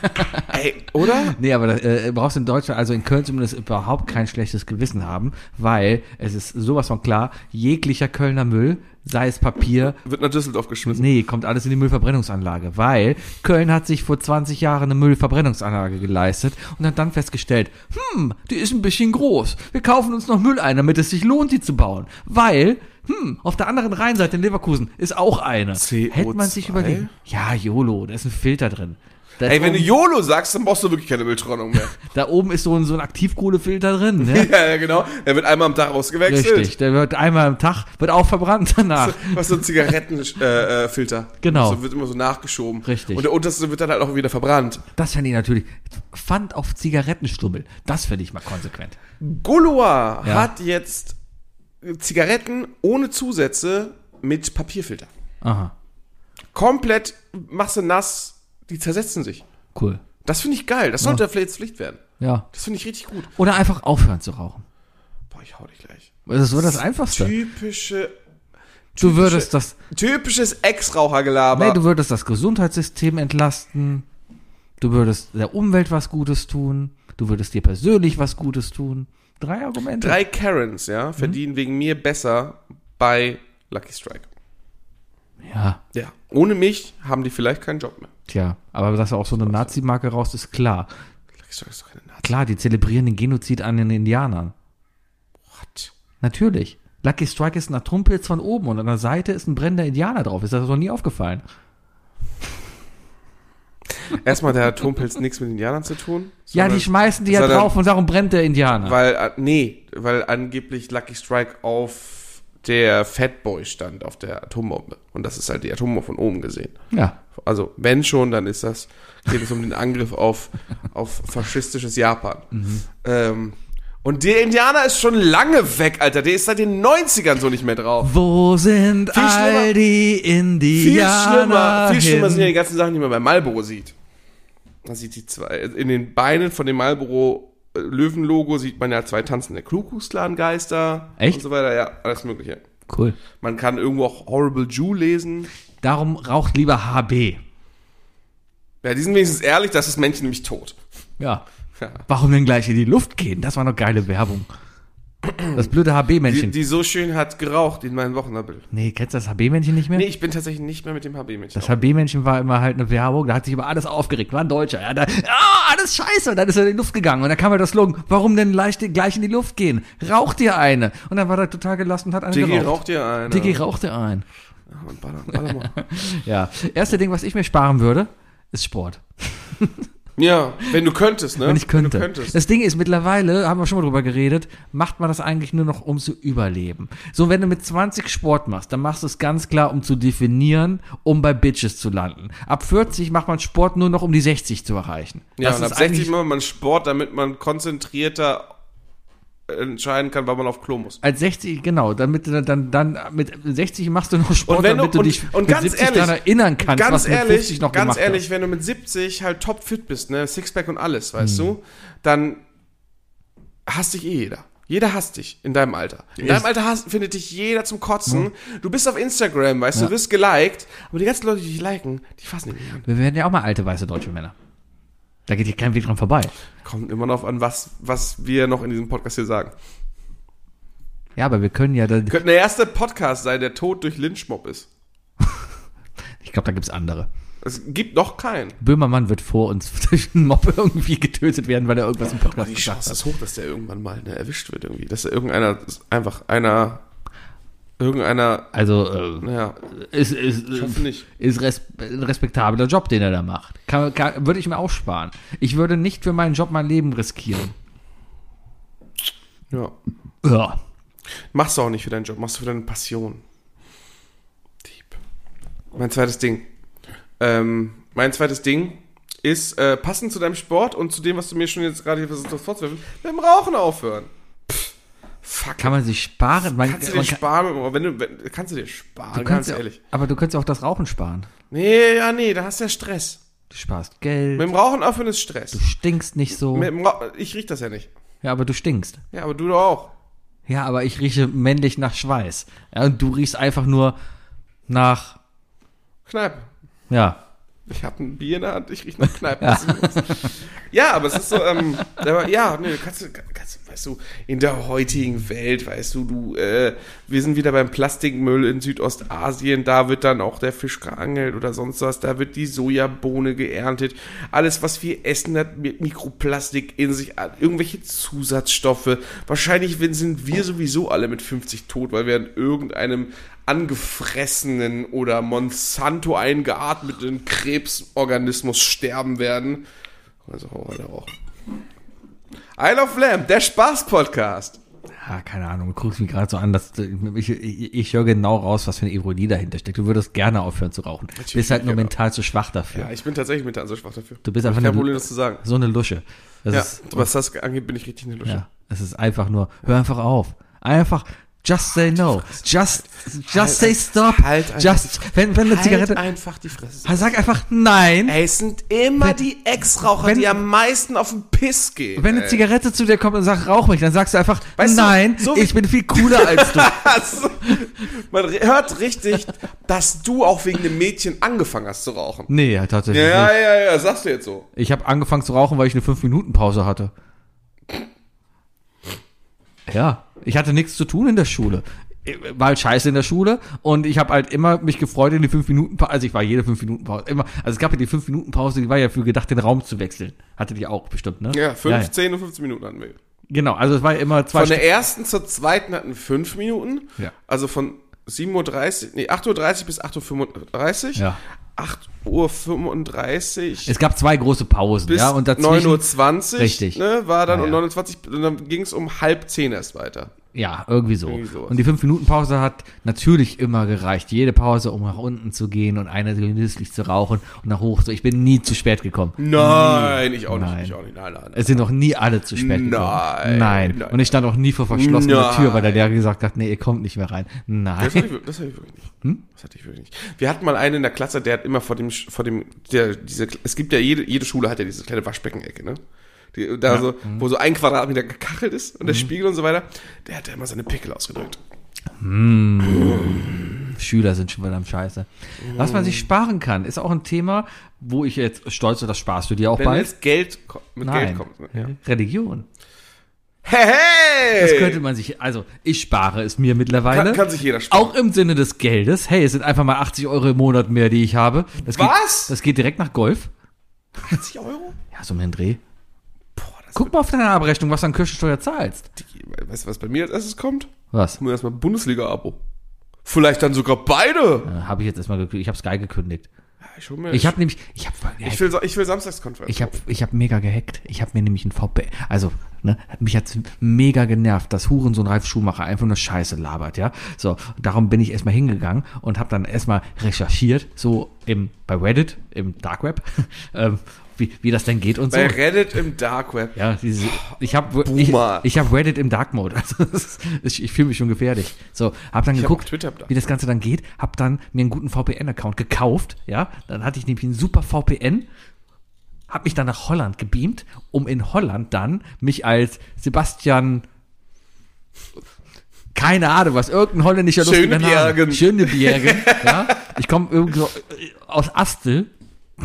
Ey, oder? Nee, aber das, äh, brauchst in Deutschland, also in Köln zumindest überhaupt kein schlechtes Gewissen haben, weil es ist sowas von klar, jeglicher Kölner Müll, sei es Papier, Wird nach Düsseldorf geschmissen. Nee, kommt alles in die Müllverbrennungsanlage, weil Köln hat sich vor 20 Jahren eine Müllverbrennungsanlage geleistet und hat dann festgestellt, hm, die ist ein bisschen groß. Wir kaufen uns noch Müll ein, damit es sich lohnt, die zu bauen. Weil, hm, auf der anderen Rheinseite in Leverkusen ist auch eine. CO2? Hätte man sich überlegt. Ja, YOLO, da ist ein Filter drin. Ey, wenn du YOLO sagst, dann brauchst du wirklich keine Mülltrennung mehr. da oben ist so ein, so ein Aktivkohlefilter drin, ne? ja, ja, genau. Er wird einmal am Tag ausgewechselt. Richtig, der wird einmal am Tag, wird auch verbrannt danach. Was so ein Zigarettenfilter. Äh, Filter. Genau. So wird immer so nachgeschoben. Richtig. Und der unterste wird dann halt auch wieder verbrannt. Das fände ich natürlich, Pfand auf Zigarettenstummel, das fände ich mal konsequent. Goloa Ja. hat jetzt Zigaretten ohne Zusätze mit Papierfilter. Aha, Komplett machst du nass, die zersetzen sich. cool. Das finde ich geil. Das sollte vielleicht Pflicht werden. Ja. Das finde ich richtig gut. Oder einfach aufhören zu rauchen. Boah, ich hau dich gleich. Das ist so das Einfachste. Typische, Du würdest das, typisches Ex-Rauchergelaber. nee, du würdest das Gesundheitssystem entlasten. Du würdest der Umwelt was Gutes tun. Du würdest dir persönlich was Gutes tun. Drei Argumente. Drei Karens, ja, verdienen wegen mir besser bei Lucky Strike. Ja, Ja. Ohne mich haben die vielleicht keinen Job mehr. tja. Aber dass da auch so eine Nazi-Marke raus ist, klar. Lucky Strike ist doch keine Nazi. Klar, die zelebrieren den Genozid an den Indianern. What? Natürlich. Lucky Strike ist ein Atompilz von oben und an der Seite ist ein brennender Indianer drauf. Ist das noch nie aufgefallen? Erstmal der Atompilz nichts mit Indianern zu tun. Ja, die schmeißen die ja drauf und darum brennt der Indianer. Weil, äh, nee, weil angeblich Lucky Strike auf der Fatboy stand, auf der Atombombe. Und das ist halt die Atombombe von oben gesehen. ja. Also, wenn schon, dann ist das, geht es um den Angriff auf, auf faschistisches Japan. Mhm. Ähm, und der Indianer ist schon lange weg, Alter. Der ist seit den 90ern so nicht mehr drauf. Wo sind Viel all die Viel Indianer? schlimmer, viel schlimmer sind ja die ganzen Sachen, die man bei Marlboro sieht. Man sieht die zwei, in den Beinen von dem Marlboro Löwen-Logo sieht man ja zwei tanzende Kuckucksklan-Geister. Echt? Und so weiter, ja, alles mögliche. Cool. Man kann irgendwo auch Horrible Jew lesen. Darum raucht lieber HB. Ja, die sind wenigstens ehrlich, das ist Männchen nämlich tot. Ja. Ja. Warum denn gleich in die Luft gehen? Das war noch geile Werbung. Das blöde Die, HB-Männchen. die so schön hat geraucht in meinem Wochenabbild. Nee, kennst du das HB-Männchen nicht mehr? Nee, ich bin tatsächlich nicht mehr mit dem HB-Männchen. Das HB-Männchen war immer halt eine Werbung, da hat sich über alles aufgeregt, war ein Deutscher. Ja, da, ah, alles scheiße. Und dann ist er in die Luft gegangen. Und dann kam halt das Slogan, warum denn leicht, gleich in die Luft gehen? Raucht dir eine. Und dann war er total gelassen und hat eine Diggi geraucht. raucht dir eine. Diggi rauchte ein. Und baller, baller. Ja. Erste Ding, was ich mir sparen würde, ist Sport. ja, wenn du könntest, ne? Wenn ich könnte. Wenn. Das Ding ist, mittlerweile, haben wir schon mal drüber geredet, macht man das eigentlich nur noch, um zu überleben. So, wenn du mit 20 Sport machst, dann machst du es ganz klar, um zu definieren, um bei Bitches zu landen. Ab 40 macht man Sport nur noch, um die 60 zu erreichen. Ja, Das und ab ist 60 eigentlich- macht man Sport, damit man konzentrierter entscheiden kann, wann man auf Klo muss. Als 60, genau, damit du dann, dann mit 60 machst du noch Sport, Und wenn du- damit du und- dich und mit ganz 70 ehrlich, daran erinnern kannst, ganz was du mit ehrlich, 50 noch ganz ehrlich, hast. wenn du mit 70 halt topfit bist, ne, Sixpack und alles, weißt Hm. du, dann hasst dich eh jeder. Jeder hasst dich in deinem Alter. In deinem Alter hasst, findet dich jeder zum Kotzen. Du bist auf Instagram, weißt du, Ja. du wirst geliked, aber die ganzen Leute, die dich liken, die fassen dich nicht an. Wir werden ja auch mal alte weiße deutsche Männer. Da geht hier kein Weg dran vorbei. Kommt immer noch an, was, was wir noch in diesem Podcast hier sagen. Ja, aber wir können ja, da, Könnte der erste Podcast sein, der tot durch Lynchmob ist. ich glaube, da gibt's andere. Es gibt noch keinen. Böhmermann wird vor uns durch einen Mob irgendwie getötet werden, weil er irgendwas im Podcast Die gesagt Chance hat. ist hoch, dass der irgendwann mal ne, erwischt wird irgendwie. Dass da irgendeiner, einfach einer, irgendeiner, Also, äh, naja, ist, ist, ich hoffe nicht. ist res ein respektabler Job, den er da macht. Kann, kann, würde ich mir auch sparen. Ich würde nicht für meinen Job mein Leben riskieren. Ja. Ja. Machst du auch nicht für deinen Job, machst du für deine Passion. Mein zweites Ding. Ähm, mein zweites Ding ist äh, passend zu deinem Sport und zu dem, was du mir schon jetzt gerade hier versucht hast vorzuwerfen, mit dem Rauchen aufhören. Fuck. Kann man sich sparen? Man, kannst du dir kann, sparen, wenn du, wenn, kannst du dir sparen, du ganz kannst, ehrlich. aber du kannst auch das Rauchen sparen. Nee, ja, nee, da hast du ja Stress. Du sparst Geld, Mit dem Rauchen aufhören ist Stress. du stinkst nicht so. Mit dem ich riech das ja nicht. Ja, aber du stinkst. Ja, aber du doch auch. Ja, aber ich rieche männlich nach Schweiß. Ja, und du riechst einfach nur nach, Kneipe. ja. Ich habe ein Bier in der Hand, ich riech nach Kneipe. Ja. ja, aber es ist so, ähm, aber, ja, nee, kannst du, kannst, weißt du, in der heutigen Welt, weißt du, du, äh, wir sind wieder beim Plastikmüll in Südostasien, da wird dann auch der Fisch geangelt oder sonst was, da wird die Sojabohne geerntet. Alles, was wir essen, hat Mi- Mikroplastik in sich, irgendwelche Zusatzstoffe. Wahrscheinlich sind wir sowieso alle mit 50 tot, weil wir an irgendeinem angefressenen oder Monsanto eingeatmeten Krebsorganismus sterben werden. Also hau weiter rauchen. Isle of Lamb, der Spaß-Podcast. Ja, keine Ahnung, du guckst mich gerade so an, dass ich, ich, ich höre genau raus, was für eine Ironie dahinter steckt. Du würdest gerne aufhören zu rauchen. Du bist halt nur genau. mental zu schwach dafür. Ja, ich bin tatsächlich der so schwach dafür. Du bist einfach eine, Problem, das zu sagen. so eine Lusche. Das Ja, ist, was das angeht, bin ich richtig eine Lusche. ja, es ist einfach nur, hör einfach auf. Einfach, just say no. Just, just say stop. halt just, wenn, wenn eine Zigarette, einfach die Fresse. sag einfach nein. Ey, es sind immer Wenn- die Ex-Raucher, die am meisten auf den Piss gehen. Wenn eine ey. Zigarette zu dir kommt und sagt, rauch mich, dann sagst du einfach, Weißt du, nein, so wie- ich bin viel cooler als du. Man hört richtig, dass du auch wegen dem Mädchen angefangen hast zu rauchen. Nee, ja, tatsächlich Ja, nicht. ja, ja, sagst du jetzt so. Ich habe angefangen zu rauchen, weil ich eine 5-Minuten-Pause hatte. Ja, ich hatte nichts zu tun in der Schule. War halt scheiße in der Schule und ich habe halt immer mich gefreut in die 5 Minuten Pause. Also ich war jede 5 Minuten Pause. Immer, also es gab ja die 5 Minuten Pause, die war ja für gedacht, den Raum zu wechseln. Hattet ihr auch bestimmt, ne? Ja, 15 und 15 Minuten hatten wir. Genau, also es war immer zwei Von der Stunden. ersten zur zweiten hatten wir 5 Minuten. Ja. Also von 7.30 Uhr, nee, 8.30 Uhr bis 8.35 Uhr. Ja. 8.35 Uhr Es gab zwei große Pausen, bis ja, und dazwischen 9.20 Uhr. Richtig. Ne, war dann Ja, um ja. 29 und dann ging es um halb 10 erst weiter. Ja, irgendwie so. Irgendwie und die 5-Minuten-Pause hat natürlich immer gereicht. Jede Pause, um nach unten zu gehen und eine genüsslich zu rauchen und nach hoch. So, ich bin nie zu spät gekommen. Nein, ich auch nicht. Nein. Ich auch nicht. Nein, nein, nein. Es sind noch nie alle zu spät gekommen. Nein, Nein. Und ich stand auch nie vor verschlossener. Tür, weil der Lehrer gesagt hat, nee, ihr kommt nicht mehr rein. Nein. Das hatte, ich, das hatte ich wirklich nicht. Hm? Das hatte ich wirklich nicht. Wir hatten mal einen in der Klasse, der hat immer vor dem, vor dem, der, diese, es gibt ja jede, jede Schule hat ja diese kleine Waschbeckenecke, ne? Die, da so, Mhm. wo so ein Quadratmeter gekachelt ist und der Spiegel und so weiter. Der hat da immer seine Pickel ausgedrückt. Schüler sind schon wieder am Scheiße. Was man sich sparen kann, ist auch ein Thema, wo ich jetzt stolz bin, das sparst du dir auch Wenn bald. jetzt Geld mit Nein. Geld kommt. Ja. Religion. Hey, hey! Das könnte man sich, also ich spare es mir mittlerweile. kann, kann sich jeder sparen. Auch im Sinne des Geldes. Hey, es sind einfach mal 80 Euro im Monat mehr, die ich habe. Das Was? Geht, das geht direkt nach Golf. 80 Euro? Ja, so um den Dreh. Guck mal auf deine Abrechnung, was du an Kirchensteuer zahlst. wird, weißt du, was bei mir als erstes kommt? Was? Nur erstmal Bundesliga-Abo. Vielleicht dann sogar beide. Äh, habe ich jetzt erstmal gekündigt. Ich habe Sky gekündigt. Ja, ich mir, Ich habe nämlich, ich habe ich will, ich will Samstagskonferenz. ich habe ich hab mega gehackt. Ich habe mir nämlich ein VPN, also, ne, hat mich jetzt mega genervt, dass Hurensohn Ralf Schumacher einfach nur Scheiße labert, ja. So, darum bin ich erstmal hingegangen und habe dann erstmal recherchiert, so im, bei Reddit, im Dark Web, ähm, wie, wie das denn geht und so. Bei Reddit im Dark Web. Ja, diese, ich habe ich, ich hab Reddit im Dark Mode. Also ist, ich, ich fühle mich schon gefährlich. So, hab dann hab geguckt, Dark wie das Ganze dann geht, hab dann mir einen guten VPN-Account gekauft, ja, dann hatte ich nämlich einen super VPN, hab mich dann nach Holland gebeamt, um in Holland dann mich als Sebastian keine Ahnung, was irgendein holländischer lustiger Name. Schönebjergen. Schönebjergen, ja. Ich komme irgendwo aus Astel,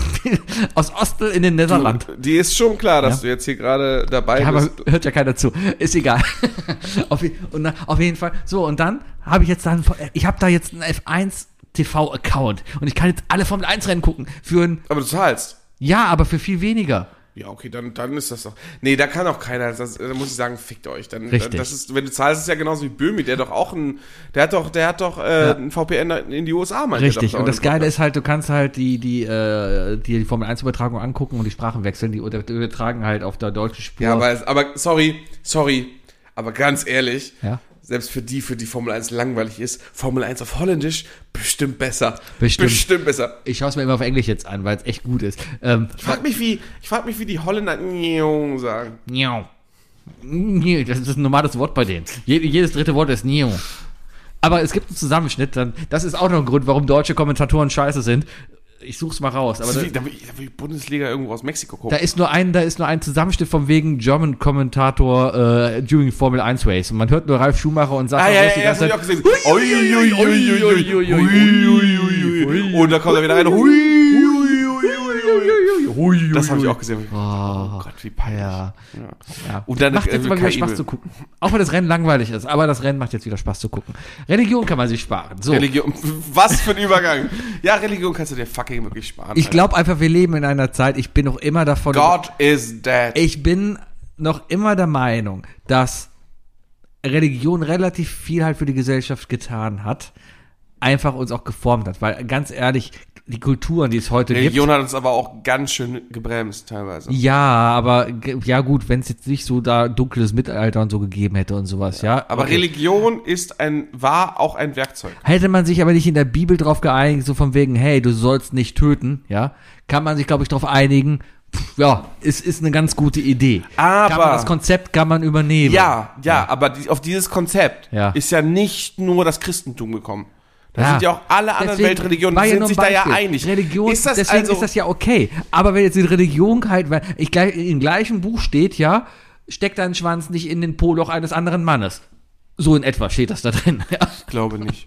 aus Ostel in den Niederlanden. Die ist schon klar, dass Ja. du jetzt hier gerade dabei Ja, aber bist. hört ja keiner zu. Ist egal. auf, und auf jeden Fall. So, und dann habe ich jetzt dann, ich habe da jetzt einen F1 TV-Account und ich kann jetzt alle Formel 1 Rennen gucken. Für ein, Aber du zahlst. ja, aber für viel weniger. Ja, okay, dann, dann ist das doch. Nee, da kann auch keiner. Das, da muss ich sagen, fickt euch. Dann, Richtig. Das ist, wenn du zahlst, ist es ja genauso wie Böhmi, der doch auch ein, der hat doch, der hat doch äh, ein VPN in die USA, meinte Richtig. doch Und das. Geile ist halt, du kannst halt die, die, äh, die, die Formel 1 Übertragung angucken und die Sprachen wechseln. Die übertragen halt auf der deutschen Spur. Ja, aber, aber sorry, sorry, aber ganz ehrlich, Ja. Selbst für die, für die Formel 1 langweilig ist, Formel 1 auf Holländisch bestimmt besser. Bestimmt. Bestimmt besser. Ich schaue es mir immer auf Englisch jetzt an, weil es echt gut ist. Ähm, Ich frag mich, wie, ich frag mich, wie die Holländer Njong sagen. Nee, Das ist ein normales Wort bei denen. Je- Jedes dritte Wort ist Njau. Aber es gibt einen Zusammenschnitt, dann, das ist auch noch ein Grund, warum deutsche Kommentatoren scheiße sind ich such's mal raus. Aber da, da, will ich, da, will ich, Bundesliga irgendwo aus Mexiko gucken. Da ist nur ein, da ist nur ein Zusammenschnitt vom wegen German Kommentator äh, during Formel 1 Race. Und man hört nur Ralf Schumacher und sagt, ah, ja, ja, die ganze ja, Zeit. Und da kommt er wieder rein. Hui ui. Das habe ich auch gesehen. Oh Gott, wie peinlich. Ja. ja. Und dann, macht jetzt äh, mal wieder Spaß zu gucken. Auch wenn das Rennen langweilig ist, aber das Rennen macht jetzt wieder Spaß zu gucken. Religion kann man sich sparen. So. Religion, was für ein Übergang. Ja, Religion kannst du dir fucking wirklich sparen. Ich glaube einfach, wir leben in einer Zeit, ich bin noch immer davon. God is dead. Ich bin noch immer der Meinung, dass Religion relativ viel halt für die Gesellschaft getan hat, einfach uns auch geformt hat. Weil ganz ehrlich, die Kulturen, die es heute Religion gibt. hat uns aber auch ganz schön gebremst teilweise. Ja, aber ja gut, wenn es jetzt nicht so da dunkles Mittelalter und so gegeben hätte und sowas, ja. Aber okay. Religion ist ein, war auch ein Werkzeug. Hätte man sich aber nicht in der Bibel drauf geeinigt, so von wegen, hey, du sollst nicht töten, ja, kann man sich, glaube ich, darauf einigen, ja, es ist eine ganz gute Idee. Aber- kann man, das Konzept kann man übernehmen. Ja, ja, aber die, auf dieses Konzept Ja. ist ja nicht nur das Christentum gekommen. Da Ja. sind ja auch alle anderen Deswegen Weltreligionen, die sind sich da ja Beispiel. einig. Religion, ist das deswegen also, ist das ja okay. Aber wenn jetzt die Religion halt, weil ich im gleichen Buch steht, ja, steckt dein Schwanz nicht in den Poloch eines anderen Mannes. So in etwa steht das da drin. Ja. ich glaube nicht.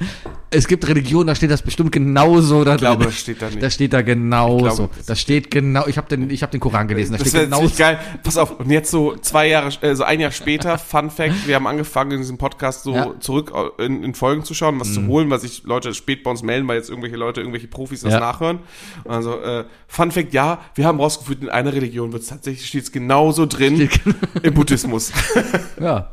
Es gibt Religionen, da steht das bestimmt genauso da drin. Ich glaube, das steht da nicht. Das steht da genauso. das- das steht genau. Ich habe den, ich habe den Koran gelesen. Da Das steht genau. geil. Pass auf, und jetzt so zwei Jahre, äh, so ein Jahr später, Fun Fact, wir haben angefangen, in diesem Podcast so Ja. Mhm. zurück in, in Folgen zu schauen, was zu holen, weil sich Leute spät bei uns melden, weil jetzt irgendwelche Leute, irgendwelche Profis das Ja. nachhören. Also, äh, Fun Fact, ja, wir haben rausgefunden, in einer Religion wird es tatsächlich, steht es genauso drin im Buddhismus. Ja.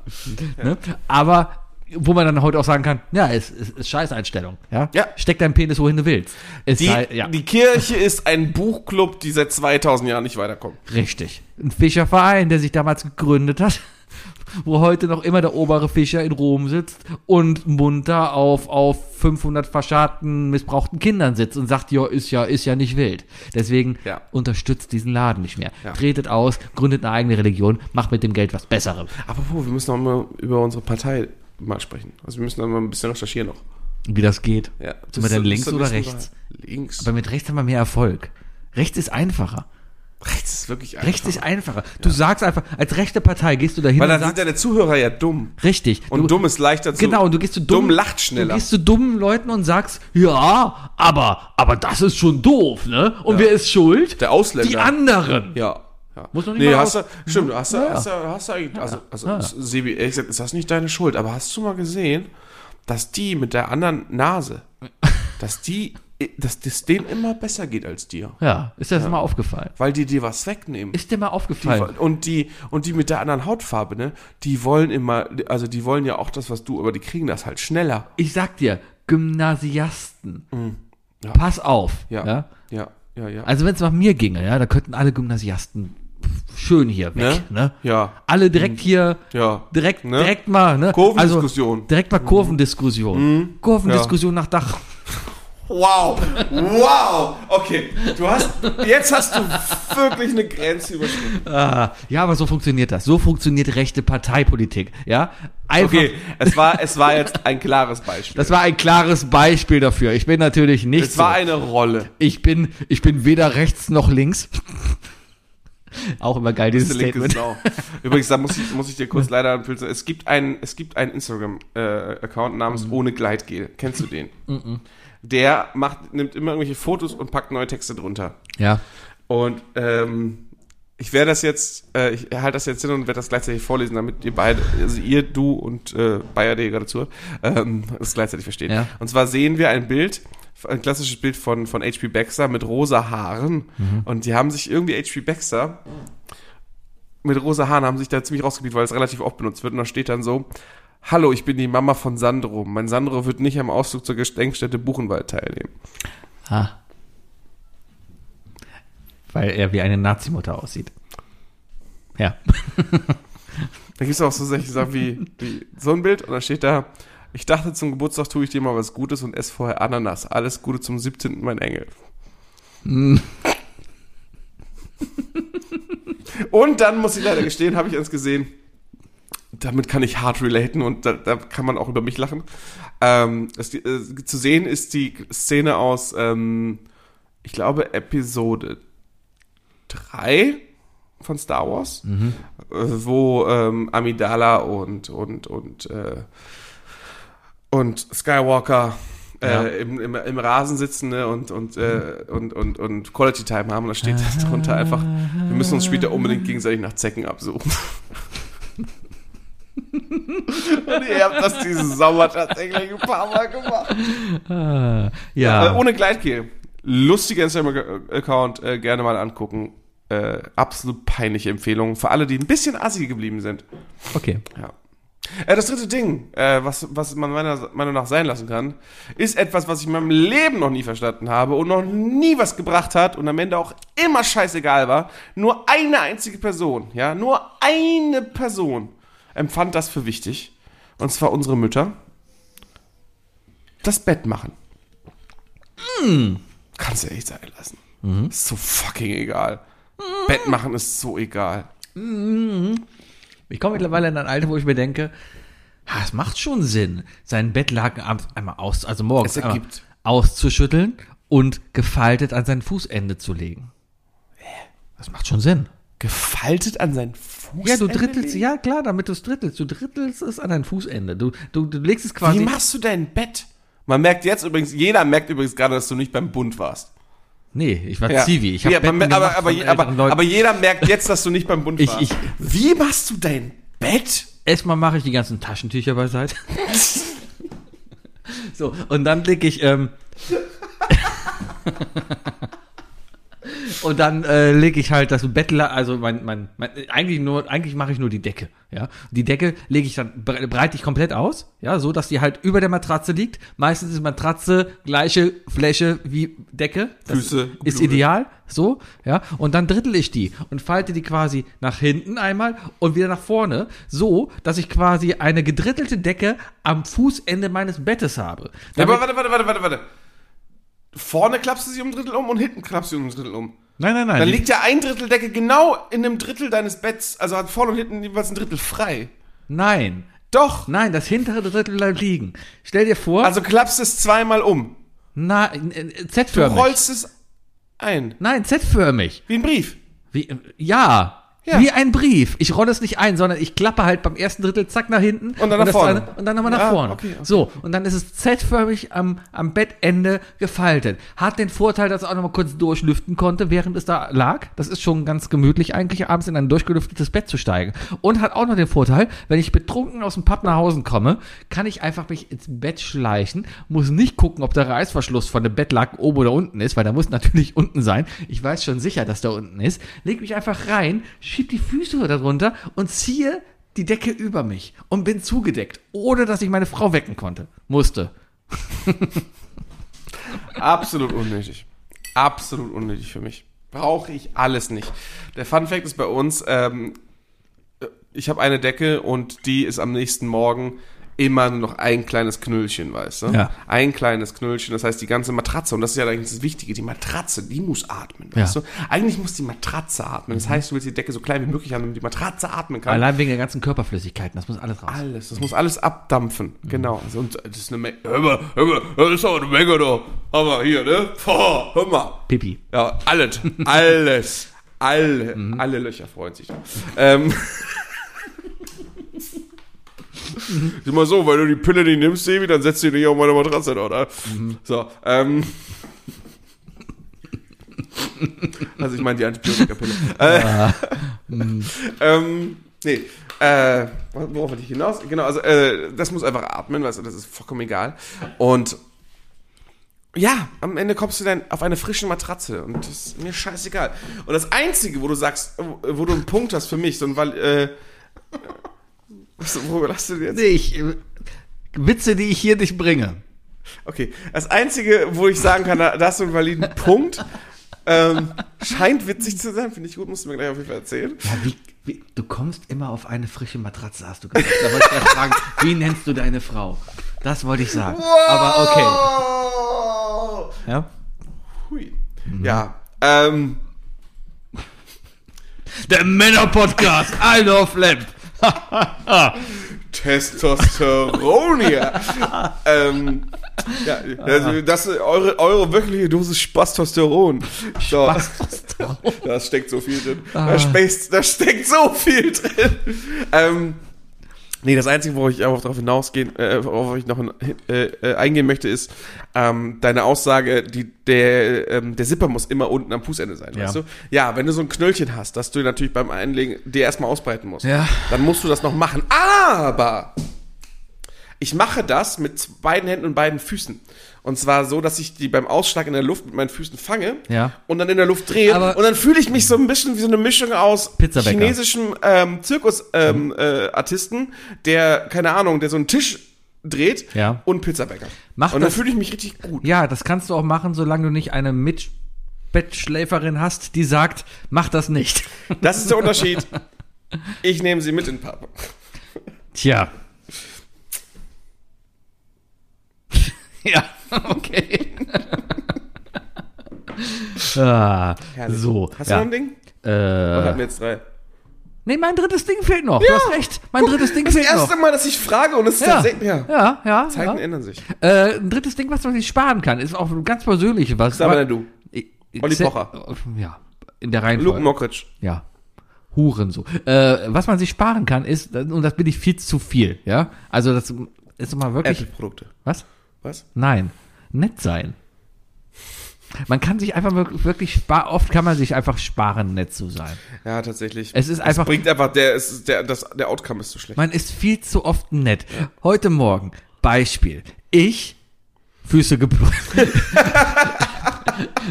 Ne? Aber wo man dann heute auch sagen kann, ja, es ist, ist, ist Scheißeinstellung. Ja? Ja. Steck deinen Penis wohin du willst. Es Die, sei, ja. die Kirche ist ein Buchclub, die seit 2000 Jahren nicht weiterkommt. Richtig. Ein Fischerverein, der sich damals gegründet hat, wo heute noch immer der obere Fischer in Rom sitzt und munter auf, auf 500 verscharrten, missbrauchten Kindern sitzt und sagt, ja, ist ja, ist ja nicht wild. Deswegen Ja. unterstützt diesen Laden nicht mehr. Ja. Tretet aus, gründet eine eigene Religion, macht mit dem Geld was Besseres. Apropos, wir müssen noch mal über unsere Partei mal sprechen. Also wir müssen noch mal ein bisschen recherchieren noch. Wie das geht. Ja. Sind wir denn das links ist oder rechts? Links. Aber mit rechts haben wir mehr Erfolg. Rechts ist einfacher. rechts ist wirklich einfach. Rechts ist einfacher. Du sagst einfach, als rechte Partei gehst du dahin Weil dann sind deine Zuhörer ja dumm. richtig. Und du, dumm ist leichter zu. Genau, und du gehst zu dumm, Dumm lacht schneller. Du gehst zu dummen Leuten und sagst, ja, aber, aber das ist schon doof, ne? Und wer ist schuld? Der Ausländer. Die anderen. Ja. Ja. Muss noch nicht nee, mal hast du, stimmt, hast du, Ja, ja. hast du, hast du eigentlich, also, also, Ja. Sebi, ehrlich gesagt, ist das nicht deine Schuld, aber hast du mal gesehen, dass die mit der anderen Nase, dass die, dass das denen immer besser geht als dir? Ja, ist dir das mal aufgefallen? Weil die dir was wegnehmen. Ist dir mal Die, aufgefallen? und die und die mit der anderen Hautfarbe, ne? Die wollen immer, also die wollen ja auch das, was du, aber die kriegen das halt schneller. Ich sag dir, Gymnasiasten. Mhm. Ja. Pass auf. Ja, ja? ja, ja, ja. Also wenn es nach mir ginge, ja, da könnten alle Gymnasiasten schön hier weg, ne? Ja, Alle direkt hier, ja. direkt, Ne? direkt mal, ne? Kurvendiskussion. Also, direkt mal Kurvendiskussion. Kurvendiskussion nach Dach. Wow, wow. Okay, du hast, jetzt hast du wirklich eine Grenze überschritten. Ah, ja, aber so funktioniert das. So funktioniert rechte Parteipolitik, ja? Einfach, Okay, es war, es war jetzt ein klares Beispiel. Das war ein klares Beispiel dafür. Ich bin natürlich nicht es war so. eine Rolle. Ich bin, ich bin weder rechts noch links. Auch immer geil, dieses Statement. Sau. Übrigens, da muss ich, muss ich dir kurz leider ein Pilz. Es gibt einen, es gibt einen Instagram-Account namens Mhm. ohne Gleitgel. Kennst du den? Der macht, nimmt immer irgendwelche Fotos und packt neue Texte drunter. Ja. Und ähm, ich werde das jetzt, äh, ich halte das jetzt hin und werde das gleichzeitig vorlesen, damit ihr beide, also ihr, du und äh, Bayer, der gerade zuhört, ähm, das gleichzeitig verstehen. Ja. Und zwar sehen wir ein Bild, ein klassisches Bild von, von H.P. Baxter mit rosa Haaren. Und die haben sich irgendwie H.P. Baxter mit rosa Haaren haben sich da ziemlich rausgebiet, weil es relativ oft benutzt wird. Und da steht dann so, Hallo, ich bin die Mama von Sandro. Mein Sandro wird nicht am Ausflug zur Gedenkstätte Buchenwald teilnehmen. Ah. Weil er wie eine Nazi-Mutter aussieht. Ja. Da gibt es auch so solche Sachen wie, wie so ein Bild und da steht da, ich dachte zum Geburtstag tue ich dir mal was Gutes und esse vorher Ananas. Alles Gute zum 17. mein Engel. und dann muss ich leider gestehen, habe ich eins gesehen. Damit kann ich hart relaten und da, da kann man auch über mich lachen. Ähm, es, äh, zu sehen ist die Szene aus, ähm, ich glaube, Episode 3 von Star Wars, äh, wo ähm, Amidala und und und äh, und Skywalker äh, Ja. im, im, im Rasen sitzen ne, und und, äh, und und und Quality Time haben und da steht darunter einfach, wir müssen uns später unbedingt gegenseitig nach Zecken absuchen. und ihr habt das diesen Sommer tatsächlich ein paar Mal gemacht. Ah, Äh, ja. ohne Gleitgel. Lustiger Instagram-Account, äh, gerne mal angucken. Äh, absolut peinliche Empfehlung für alle, die ein bisschen assi geblieben sind. okay. Ja. Äh, das dritte Ding, äh, was, was man meiner Meinung nach sein lassen kann, ist etwas, was ich in meinem Leben noch nie verstanden habe und noch nie was gebracht hat und am Ende auch immer scheißegal war. Nur eine einzige Person, ja, nur eine Person empfand das für wichtig. Und zwar unsere Mütter. Das Bett machen. Kannst du echt sein lassen. Ist so fucking egal. Bett machen ist so egal. Ich komme mittlerweile in ein Alter, wo ich mir denke, ha, es macht schon Sinn, seinen Bettlaken abends einmal aus, also morgens auszuschütteln und gefaltet an sein Fußende zu legen. Das macht schon Sinn. Gefaltet an seinen Fuß. Ja, du drittelst, ja klar, damit du es drittelst. Du drittelst es an dein Fußende. Du, du, du legst es Wie quasi. machst du dein Bett? Man merkt jetzt übrigens, jeder merkt übrigens gerade, dass du nicht beim Bund warst. Nee, ich war Zivi. Ich ja, Betten aber, aber, aber, aber, jeder merkt jetzt, dass du nicht beim Bund Ich- warst. ich- Wie machst du dein Bett? Erstmal mache ich die ganzen Taschentücher beiseite. so, und dann lege ich, ähm, und dann äh, lege ich halt das Bettler, also mein, mein, mein eigentlich nur, eigentlich mache ich nur die Decke, ja. Die Decke lege ich dann, bre- breite ich komplett aus, ja, so, dass die halt über der Matratze liegt. Meistens ist Matratze gleiche Fläche wie Decke. Das Füße, ist Blume. ideal, so, ja. Und dann drittel ich die und falte die quasi nach hinten einmal und wieder nach vorne, so, dass ich quasi eine gedrittelte Decke am Fußende meines Bettes habe. Ja, aber warte, warte, warte, warte, warte. Vorne klappst du sie um ein Drittel um und hinten klappst du sie um ein Drittel um. nein, nein, nein. Dann liegt ja ein Drittel Decke genau in einem Drittel deines Betts, also hat vorne und hinten jeweils ein Drittel frei. nein. Doch. Nein, das hintere Drittel bleibt liegen. Stell dir vor, Also klappst es zweimal um. nein, äh, Du Z-förmig. rollst es ein. Nein, Z-förmig. Wie ein Brief. Wie, äh, ja. Ja. Wie ein Brief. Ich rolle es nicht ein, sondern ich klappe halt beim ersten Drittel zack nach hinten Und dann nach vorne. andere- und dann nochmal nach Ja, vorne. okay, okay. So, und dann ist es Z-förmig am, am Bettende gefaltet. Hat den Vorteil, dass es auch nochmal kurz durchlüften konnte, während es da lag. Das ist schon ganz gemütlich, eigentlich abends in ein durchgelüftetes Bett zu steigen. Und hat auch noch den Vorteil, wenn ich betrunken aus dem Pub nach Hause komme, kann ich einfach mich ins Bett schleichen, muss nicht gucken, ob der Reißverschluss von dem Bettlaken oben oder unten ist, weil der muss natürlich unten sein. Ich weiß schon sicher, dass der unten ist. Leg mich einfach rein, schieb die Füße darunter und ziehe die Decke über mich und bin zugedeckt, ohne dass ich meine Frau wecken konnte. Musste. Absolut unnötig. Absolut unnötig für mich. Brauche ich alles nicht. Der Fun Fact ist bei uns, ähm, ich habe eine Decke und die ist am nächsten Morgen immer nur noch ein kleines Knöllchen, weißt du? Ja. Ein kleines Knöllchen, das heißt die ganze Matratze, und das ist ja eigentlich das Wichtige, die Matratze, die muss atmen, weißt Ja. du? Eigentlich muss die Matratze atmen. Das heißt, du willst die Decke so klein wie möglich haben, damit die Matratze atmen kann. Allein wegen der ganzen Körperflüssigkeiten, das muss alles raus. Alles, das muss alles abdampfen. Genau. Also, und das ist eine Menge. Hör mal, hör mal, das ist aber eine Menge da. Aber hier, ne? Boah, hör mal. Pipi. Ja, alles. Alles. Alle, alle Löcher freuen sich. Ähm. Sieh mal so, weil du die Pille nicht nimmst, Sebi, dann setzt du die nicht auf meine Matratze oder? So, ähm. Also ich meine die Antibiotikapille. Äh, ähm, nee, äh, worauf wollte ich hinaus? Genau, also äh, das muss einfach atmen, weißt du, das ist vollkommen egal. Und ja, am Ende kommst du dann auf eine frische Matratze und das ist mir scheißegal. Und das Einzige, wo du sagst, wo du einen Punkt hast für mich, so ein, weil, äh, worüber lachst du denn jetzt? Nee, ich, äh, Witze, die ich hier nicht bringe. Okay, das Einzige, wo ich sagen kann, da da hast du einen validen Punkt, ähm, scheint witzig zu sein, finde ich gut, musst du mir gleich auf jeden Fall erzählen. Ja, wie, wie, du kommst immer auf eine frische Matratze, hast du gesagt. Da wollte ich gerade fragen, wie nennst du deine Frau? Das wollte ich sagen. Aber okay. Ja? Hui. Ja, ähm, Der Männer-Podcast, I love Lamp. Testosteron hier. ähm, ja, also das ist eure, eure wirkliche Dosis Spastosteron. So, da steckt so viel drin. Da, steckt, da steckt so viel drin. Ähm, nee, das Einzige, worauf ich auch darauf hinausgehen, äh, worauf ich noch äh, äh, eingehen möchte, ist ähm, deine Aussage, die, der, ähm, der Zipper muss immer unten am Fußende sein, Ja. weißt du? Ja, wenn du so ein Knöllchen hast, dass du natürlich beim Einlegen dir erstmal ausbreiten musst, Ja. dann musst du das noch machen. Aber ich mache das mit beiden Händen und beiden Füßen. Und zwar so, dass ich die beim Ausschlag in der Luft mit meinen Füßen fange Ja. und dann in der Luft drehe. Aber- und dann fühle ich mich so ein bisschen wie so eine Mischung aus chinesischem ähm, Zirkusartisten, ähm, äh, Artisten, der, keine Ahnung, der so einen Tisch dreht Ja. und Pizzabäcker. Mach und dann fühle ich mich richtig gut. Ja, das kannst du auch machen, solange du nicht eine Mitbettschläferin hast, die sagt, mach das nicht. Das ist der Unterschied. Ich nehme sie mit in Pub. Tja. ja, okay. ah, Herrlich. so. Hast ja. du noch ein Ding? Oder hatten Äh, wir jetzt drei? nee, mein drittes Ding fehlt noch. du hast recht. Mein drittes Ding Das fehlt erste noch. Mal, dass ich frage und es ist Ja, tatsächlich. Ja. ja, ja. Zeiten ja. ändern sich. Äh, ein drittes Ding, was man sich sparen kann, ist auch ganz persönlich was. Sag mal du. Ich- ich- Olli Pocher. Ja, in der Luke Reihenfolge. Mockridge. Ja. Huren so. Äh, was man sich sparen kann, ist, und das bin ich viel zu viel, ja. Also das ist mal wirklich. Apple-Produkte. Was? Was? Nein. Nett sein. Man kann sich einfach wirklich, oft kann man sich einfach sparen, nett zu sein. Ja, tatsächlich. Es ist einfach- bringt einfach, der, es ist, der, das, der Outcome ist zu schlecht. Man ist viel zu oft nett. Heute Morgen, Beispiel. Ich, Füße geblutet.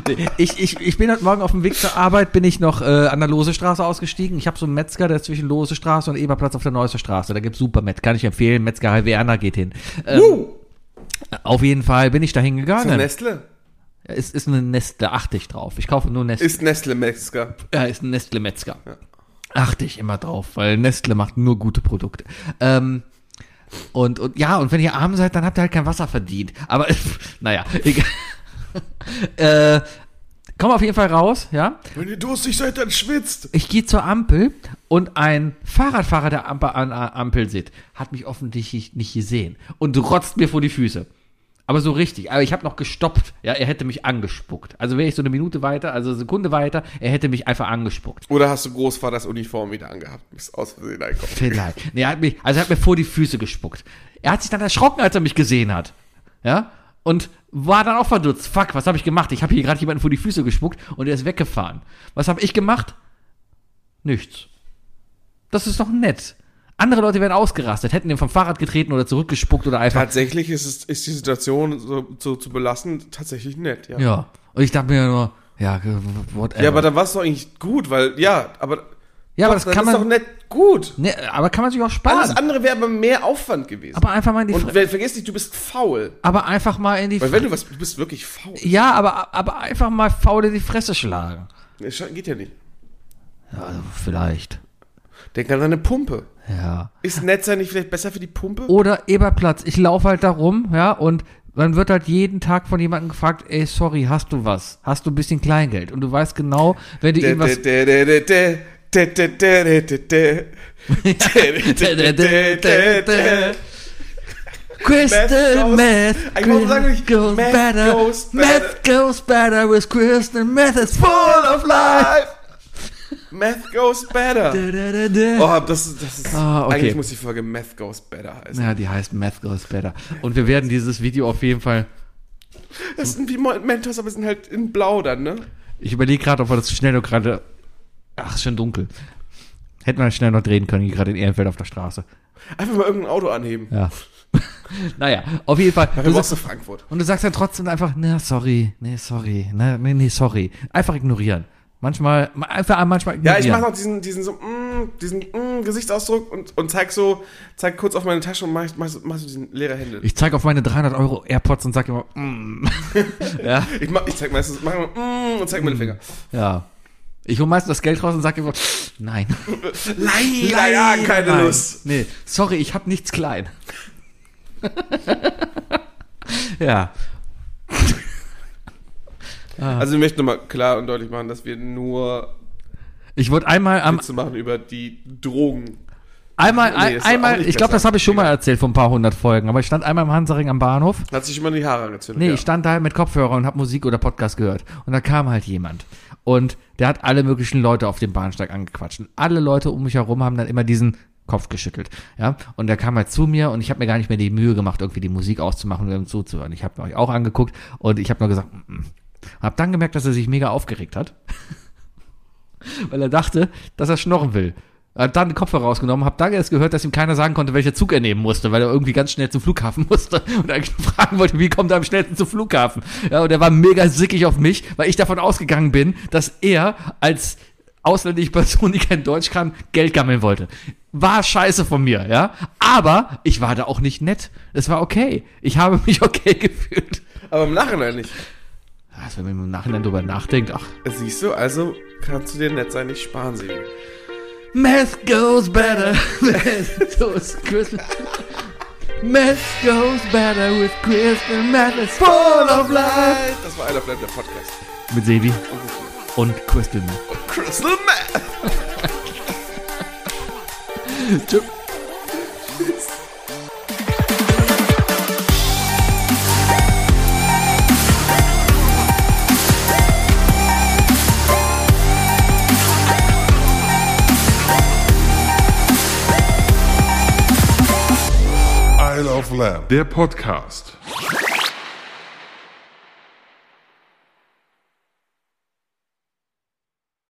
ich, ich, ich bin heute Morgen auf dem Weg zur Arbeit, bin ich noch äh, an der Losestraße ausgestiegen. Ich habe so einen Metzger, der ist zwischen Losestraße und Eberplatz auf der Neusser Straße. Da gibt's super Met, kann ich empfehlen. Metzgerei Werner geht hin. Ähm, uh, Auf jeden Fall bin ich da hingegangen. Nestle? Es ist eine Nestle, achte ich drauf. Ich kaufe nur Nestle. Ist Nestle Metzger. Ja, ist ein Nestle Metzger. Achte ich immer drauf, weil Nestle macht nur gute Produkte. Ähm, und, und ja, und wenn ihr arm seid, dann habt ihr halt kein Wasser verdient. Aber naja, egal. äh, komm auf jeden Fall raus, ja. Wenn ihr durstig seid, dann schwitzt. Ich gehe zur Ampel und ein Fahrradfahrer, der Ampel, an der Ampel sitzt, hat mich offensichtlich nicht gesehen und rotzt mir vor die Füße. Aber so richtig. Aber ich habe noch gestoppt. Ja, er hätte mich angespuckt. Also wäre ich so eine Minute weiter, also eine Sekunde weiter, er hätte mich einfach angespuckt. Oder hast du Großvaters Uniform wieder angehabt? Bist aus Versehen eingekommen. Vielleicht. Nee, er hat mich, also er hat mir vor die Füße gespuckt. Er hat sich dann erschrocken, als er mich gesehen hat. Ja? Und war dann auch verdutzt. Fuck, was habe ich gemacht? Ich habe hier gerade jemanden vor die Füße gespuckt und er ist weggefahren. Was habe ich gemacht? Nichts. Das ist doch nett. Andere Leute wären ausgerastet, hätten ihn vom Fahrrad getreten oder zurückgespuckt oder einfach. Tatsächlich ist, es, ist die Situation so, so zu belassen tatsächlich nett, ja. Ja. Und ich dachte mir nur, ja, whatever. Ja, aber da war es doch eigentlich gut, weil, ja, aber, ja, aber doch, das dann kann ist doch man. nett gut. Ne, aber kann man sich auch Alles sparen. andere wäre aber mehr Aufwand gewesen. Aber einfach mal in die. Und Fre ver- vergiss nicht, du bist faul. aber einfach mal in die. Weil wenn du was, du bist wirklich faul. Ja, aber, aber einfach mal faul in die Fresse schlagen. Das geht ja nicht. Ja, also vielleicht. Denk an deine Pumpe. Ja. Ist nett sein nicht vielleicht besser für die Pumpe? Oder Eberplatz. Ich laufe halt da rum, ja, und man wird halt jeden Tag von jemandem gefragt, ey, sorry, hast du was? Hast du ein bisschen Kleingeld? Und du weißt genau, wenn du Dä, Crystal meth, meth goes better, with crystal meth is full of life. Meth Goes Better. Oh, das, das ist, ah, okay. eigentlich muss die Folge Meth Goes Better heißen. Ja, die heißt Meth Goes Better. Und wir werden dieses Video auf jeden Fall. Das sind wie Mentos, aber wir sind halt in Blau dann, ne? Ich überlege gerade, ob wir das schnell gerade Ach, ist schon dunkel. Hätten wir schnell noch drehen können, hier gerade in Ehrenfeld auf der Straße. Einfach mal irgendein Auto anheben. Ja. naja, auf jeden Fall. Du sagst, Frankfurt. und du sagst dann trotzdem einfach, na, sorry, nee, sorry, ne, nee, nee, sorry. Einfach ignorieren. Manchmal, ma- einfach manchmal Ja, ignorieren. ich mach noch diesen, diesen so, mm, mm, diesen mm, Gesichtsausdruck und, und zeig so, zeig kurz auf meine Tasche und mach, mach, so- mach so diesen leere Hände. Ich zeige auf meine 300 Euro AirPods und sage immer, mm. ja, Ich, mach, ich zeig meistens, mach immer, mm, und zeig meine Finger. ja. Ich hole meistens das Geld raus und sage immer, nein. Leider, ja, keine Nein. Lust. Nee, sorry, ich habe nichts klein. ja. Also wir möchten nochmal klar und deutlich machen, dass wir nur Ich wurde einmal am Witze machen über die Drogen. einmal Nee, ein, einmal, ich glaube, das habe ich schon mal erzählt vor ein paar hundert Folgen, aber ich stand einmal im Hansaring am Bahnhof. Hat sich immer die Haare angezündet. Nee, ja. ich stand da mit Kopfhörer und habe Musik oder Podcast gehört. Und da kam halt jemand. Und der hat alle möglichen Leute auf dem Bahnsteig angequatscht. Und alle Leute um mich herum haben dann immer diesen Kopf geschüttelt. Ja, und der kam halt zu mir und ich habe mir gar nicht mehr die Mühe gemacht, irgendwie die Musik auszumachen und zuzuhören. Ich habe euch auch angeguckt und ich habe nur gesagt, mm, mm. hab dann gemerkt, dass er sich mega aufgeregt hat. Weil er dachte, dass er schnorren will. Er hat dann den Kopfhörer rausgenommen, hab dann erst gehört, dass ihm keiner sagen konnte, welcher Zug er nehmen musste, weil er irgendwie ganz schnell zum Flughafen musste und eigentlich fragen wollte, wie kommt er am schnellsten zum Flughafen? Ja, und er war mega sickig auf mich, weil ich davon ausgegangen bin, dass er als ausländische Person, die kein Deutsch kann, Geld gammeln wollte. War scheiße von mir, ja. Aber ich war da auch nicht nett. Es war okay. Ich habe mich okay gefühlt. Aber im Nachhinein nicht. Also, wenn man im Nachhinein drüber nachdenkt, ach. Siehst du, also kannst du dir nett sein, nicht sparen sie. Meth goes better. Goes Christmas. Meth goes better with Christmas. Meth is full of life. Das war einer bleibt der Podcast. Mit Sebi Und und Crystal Meth. Crystal Meth. Tschüss. Lab, der Podcast.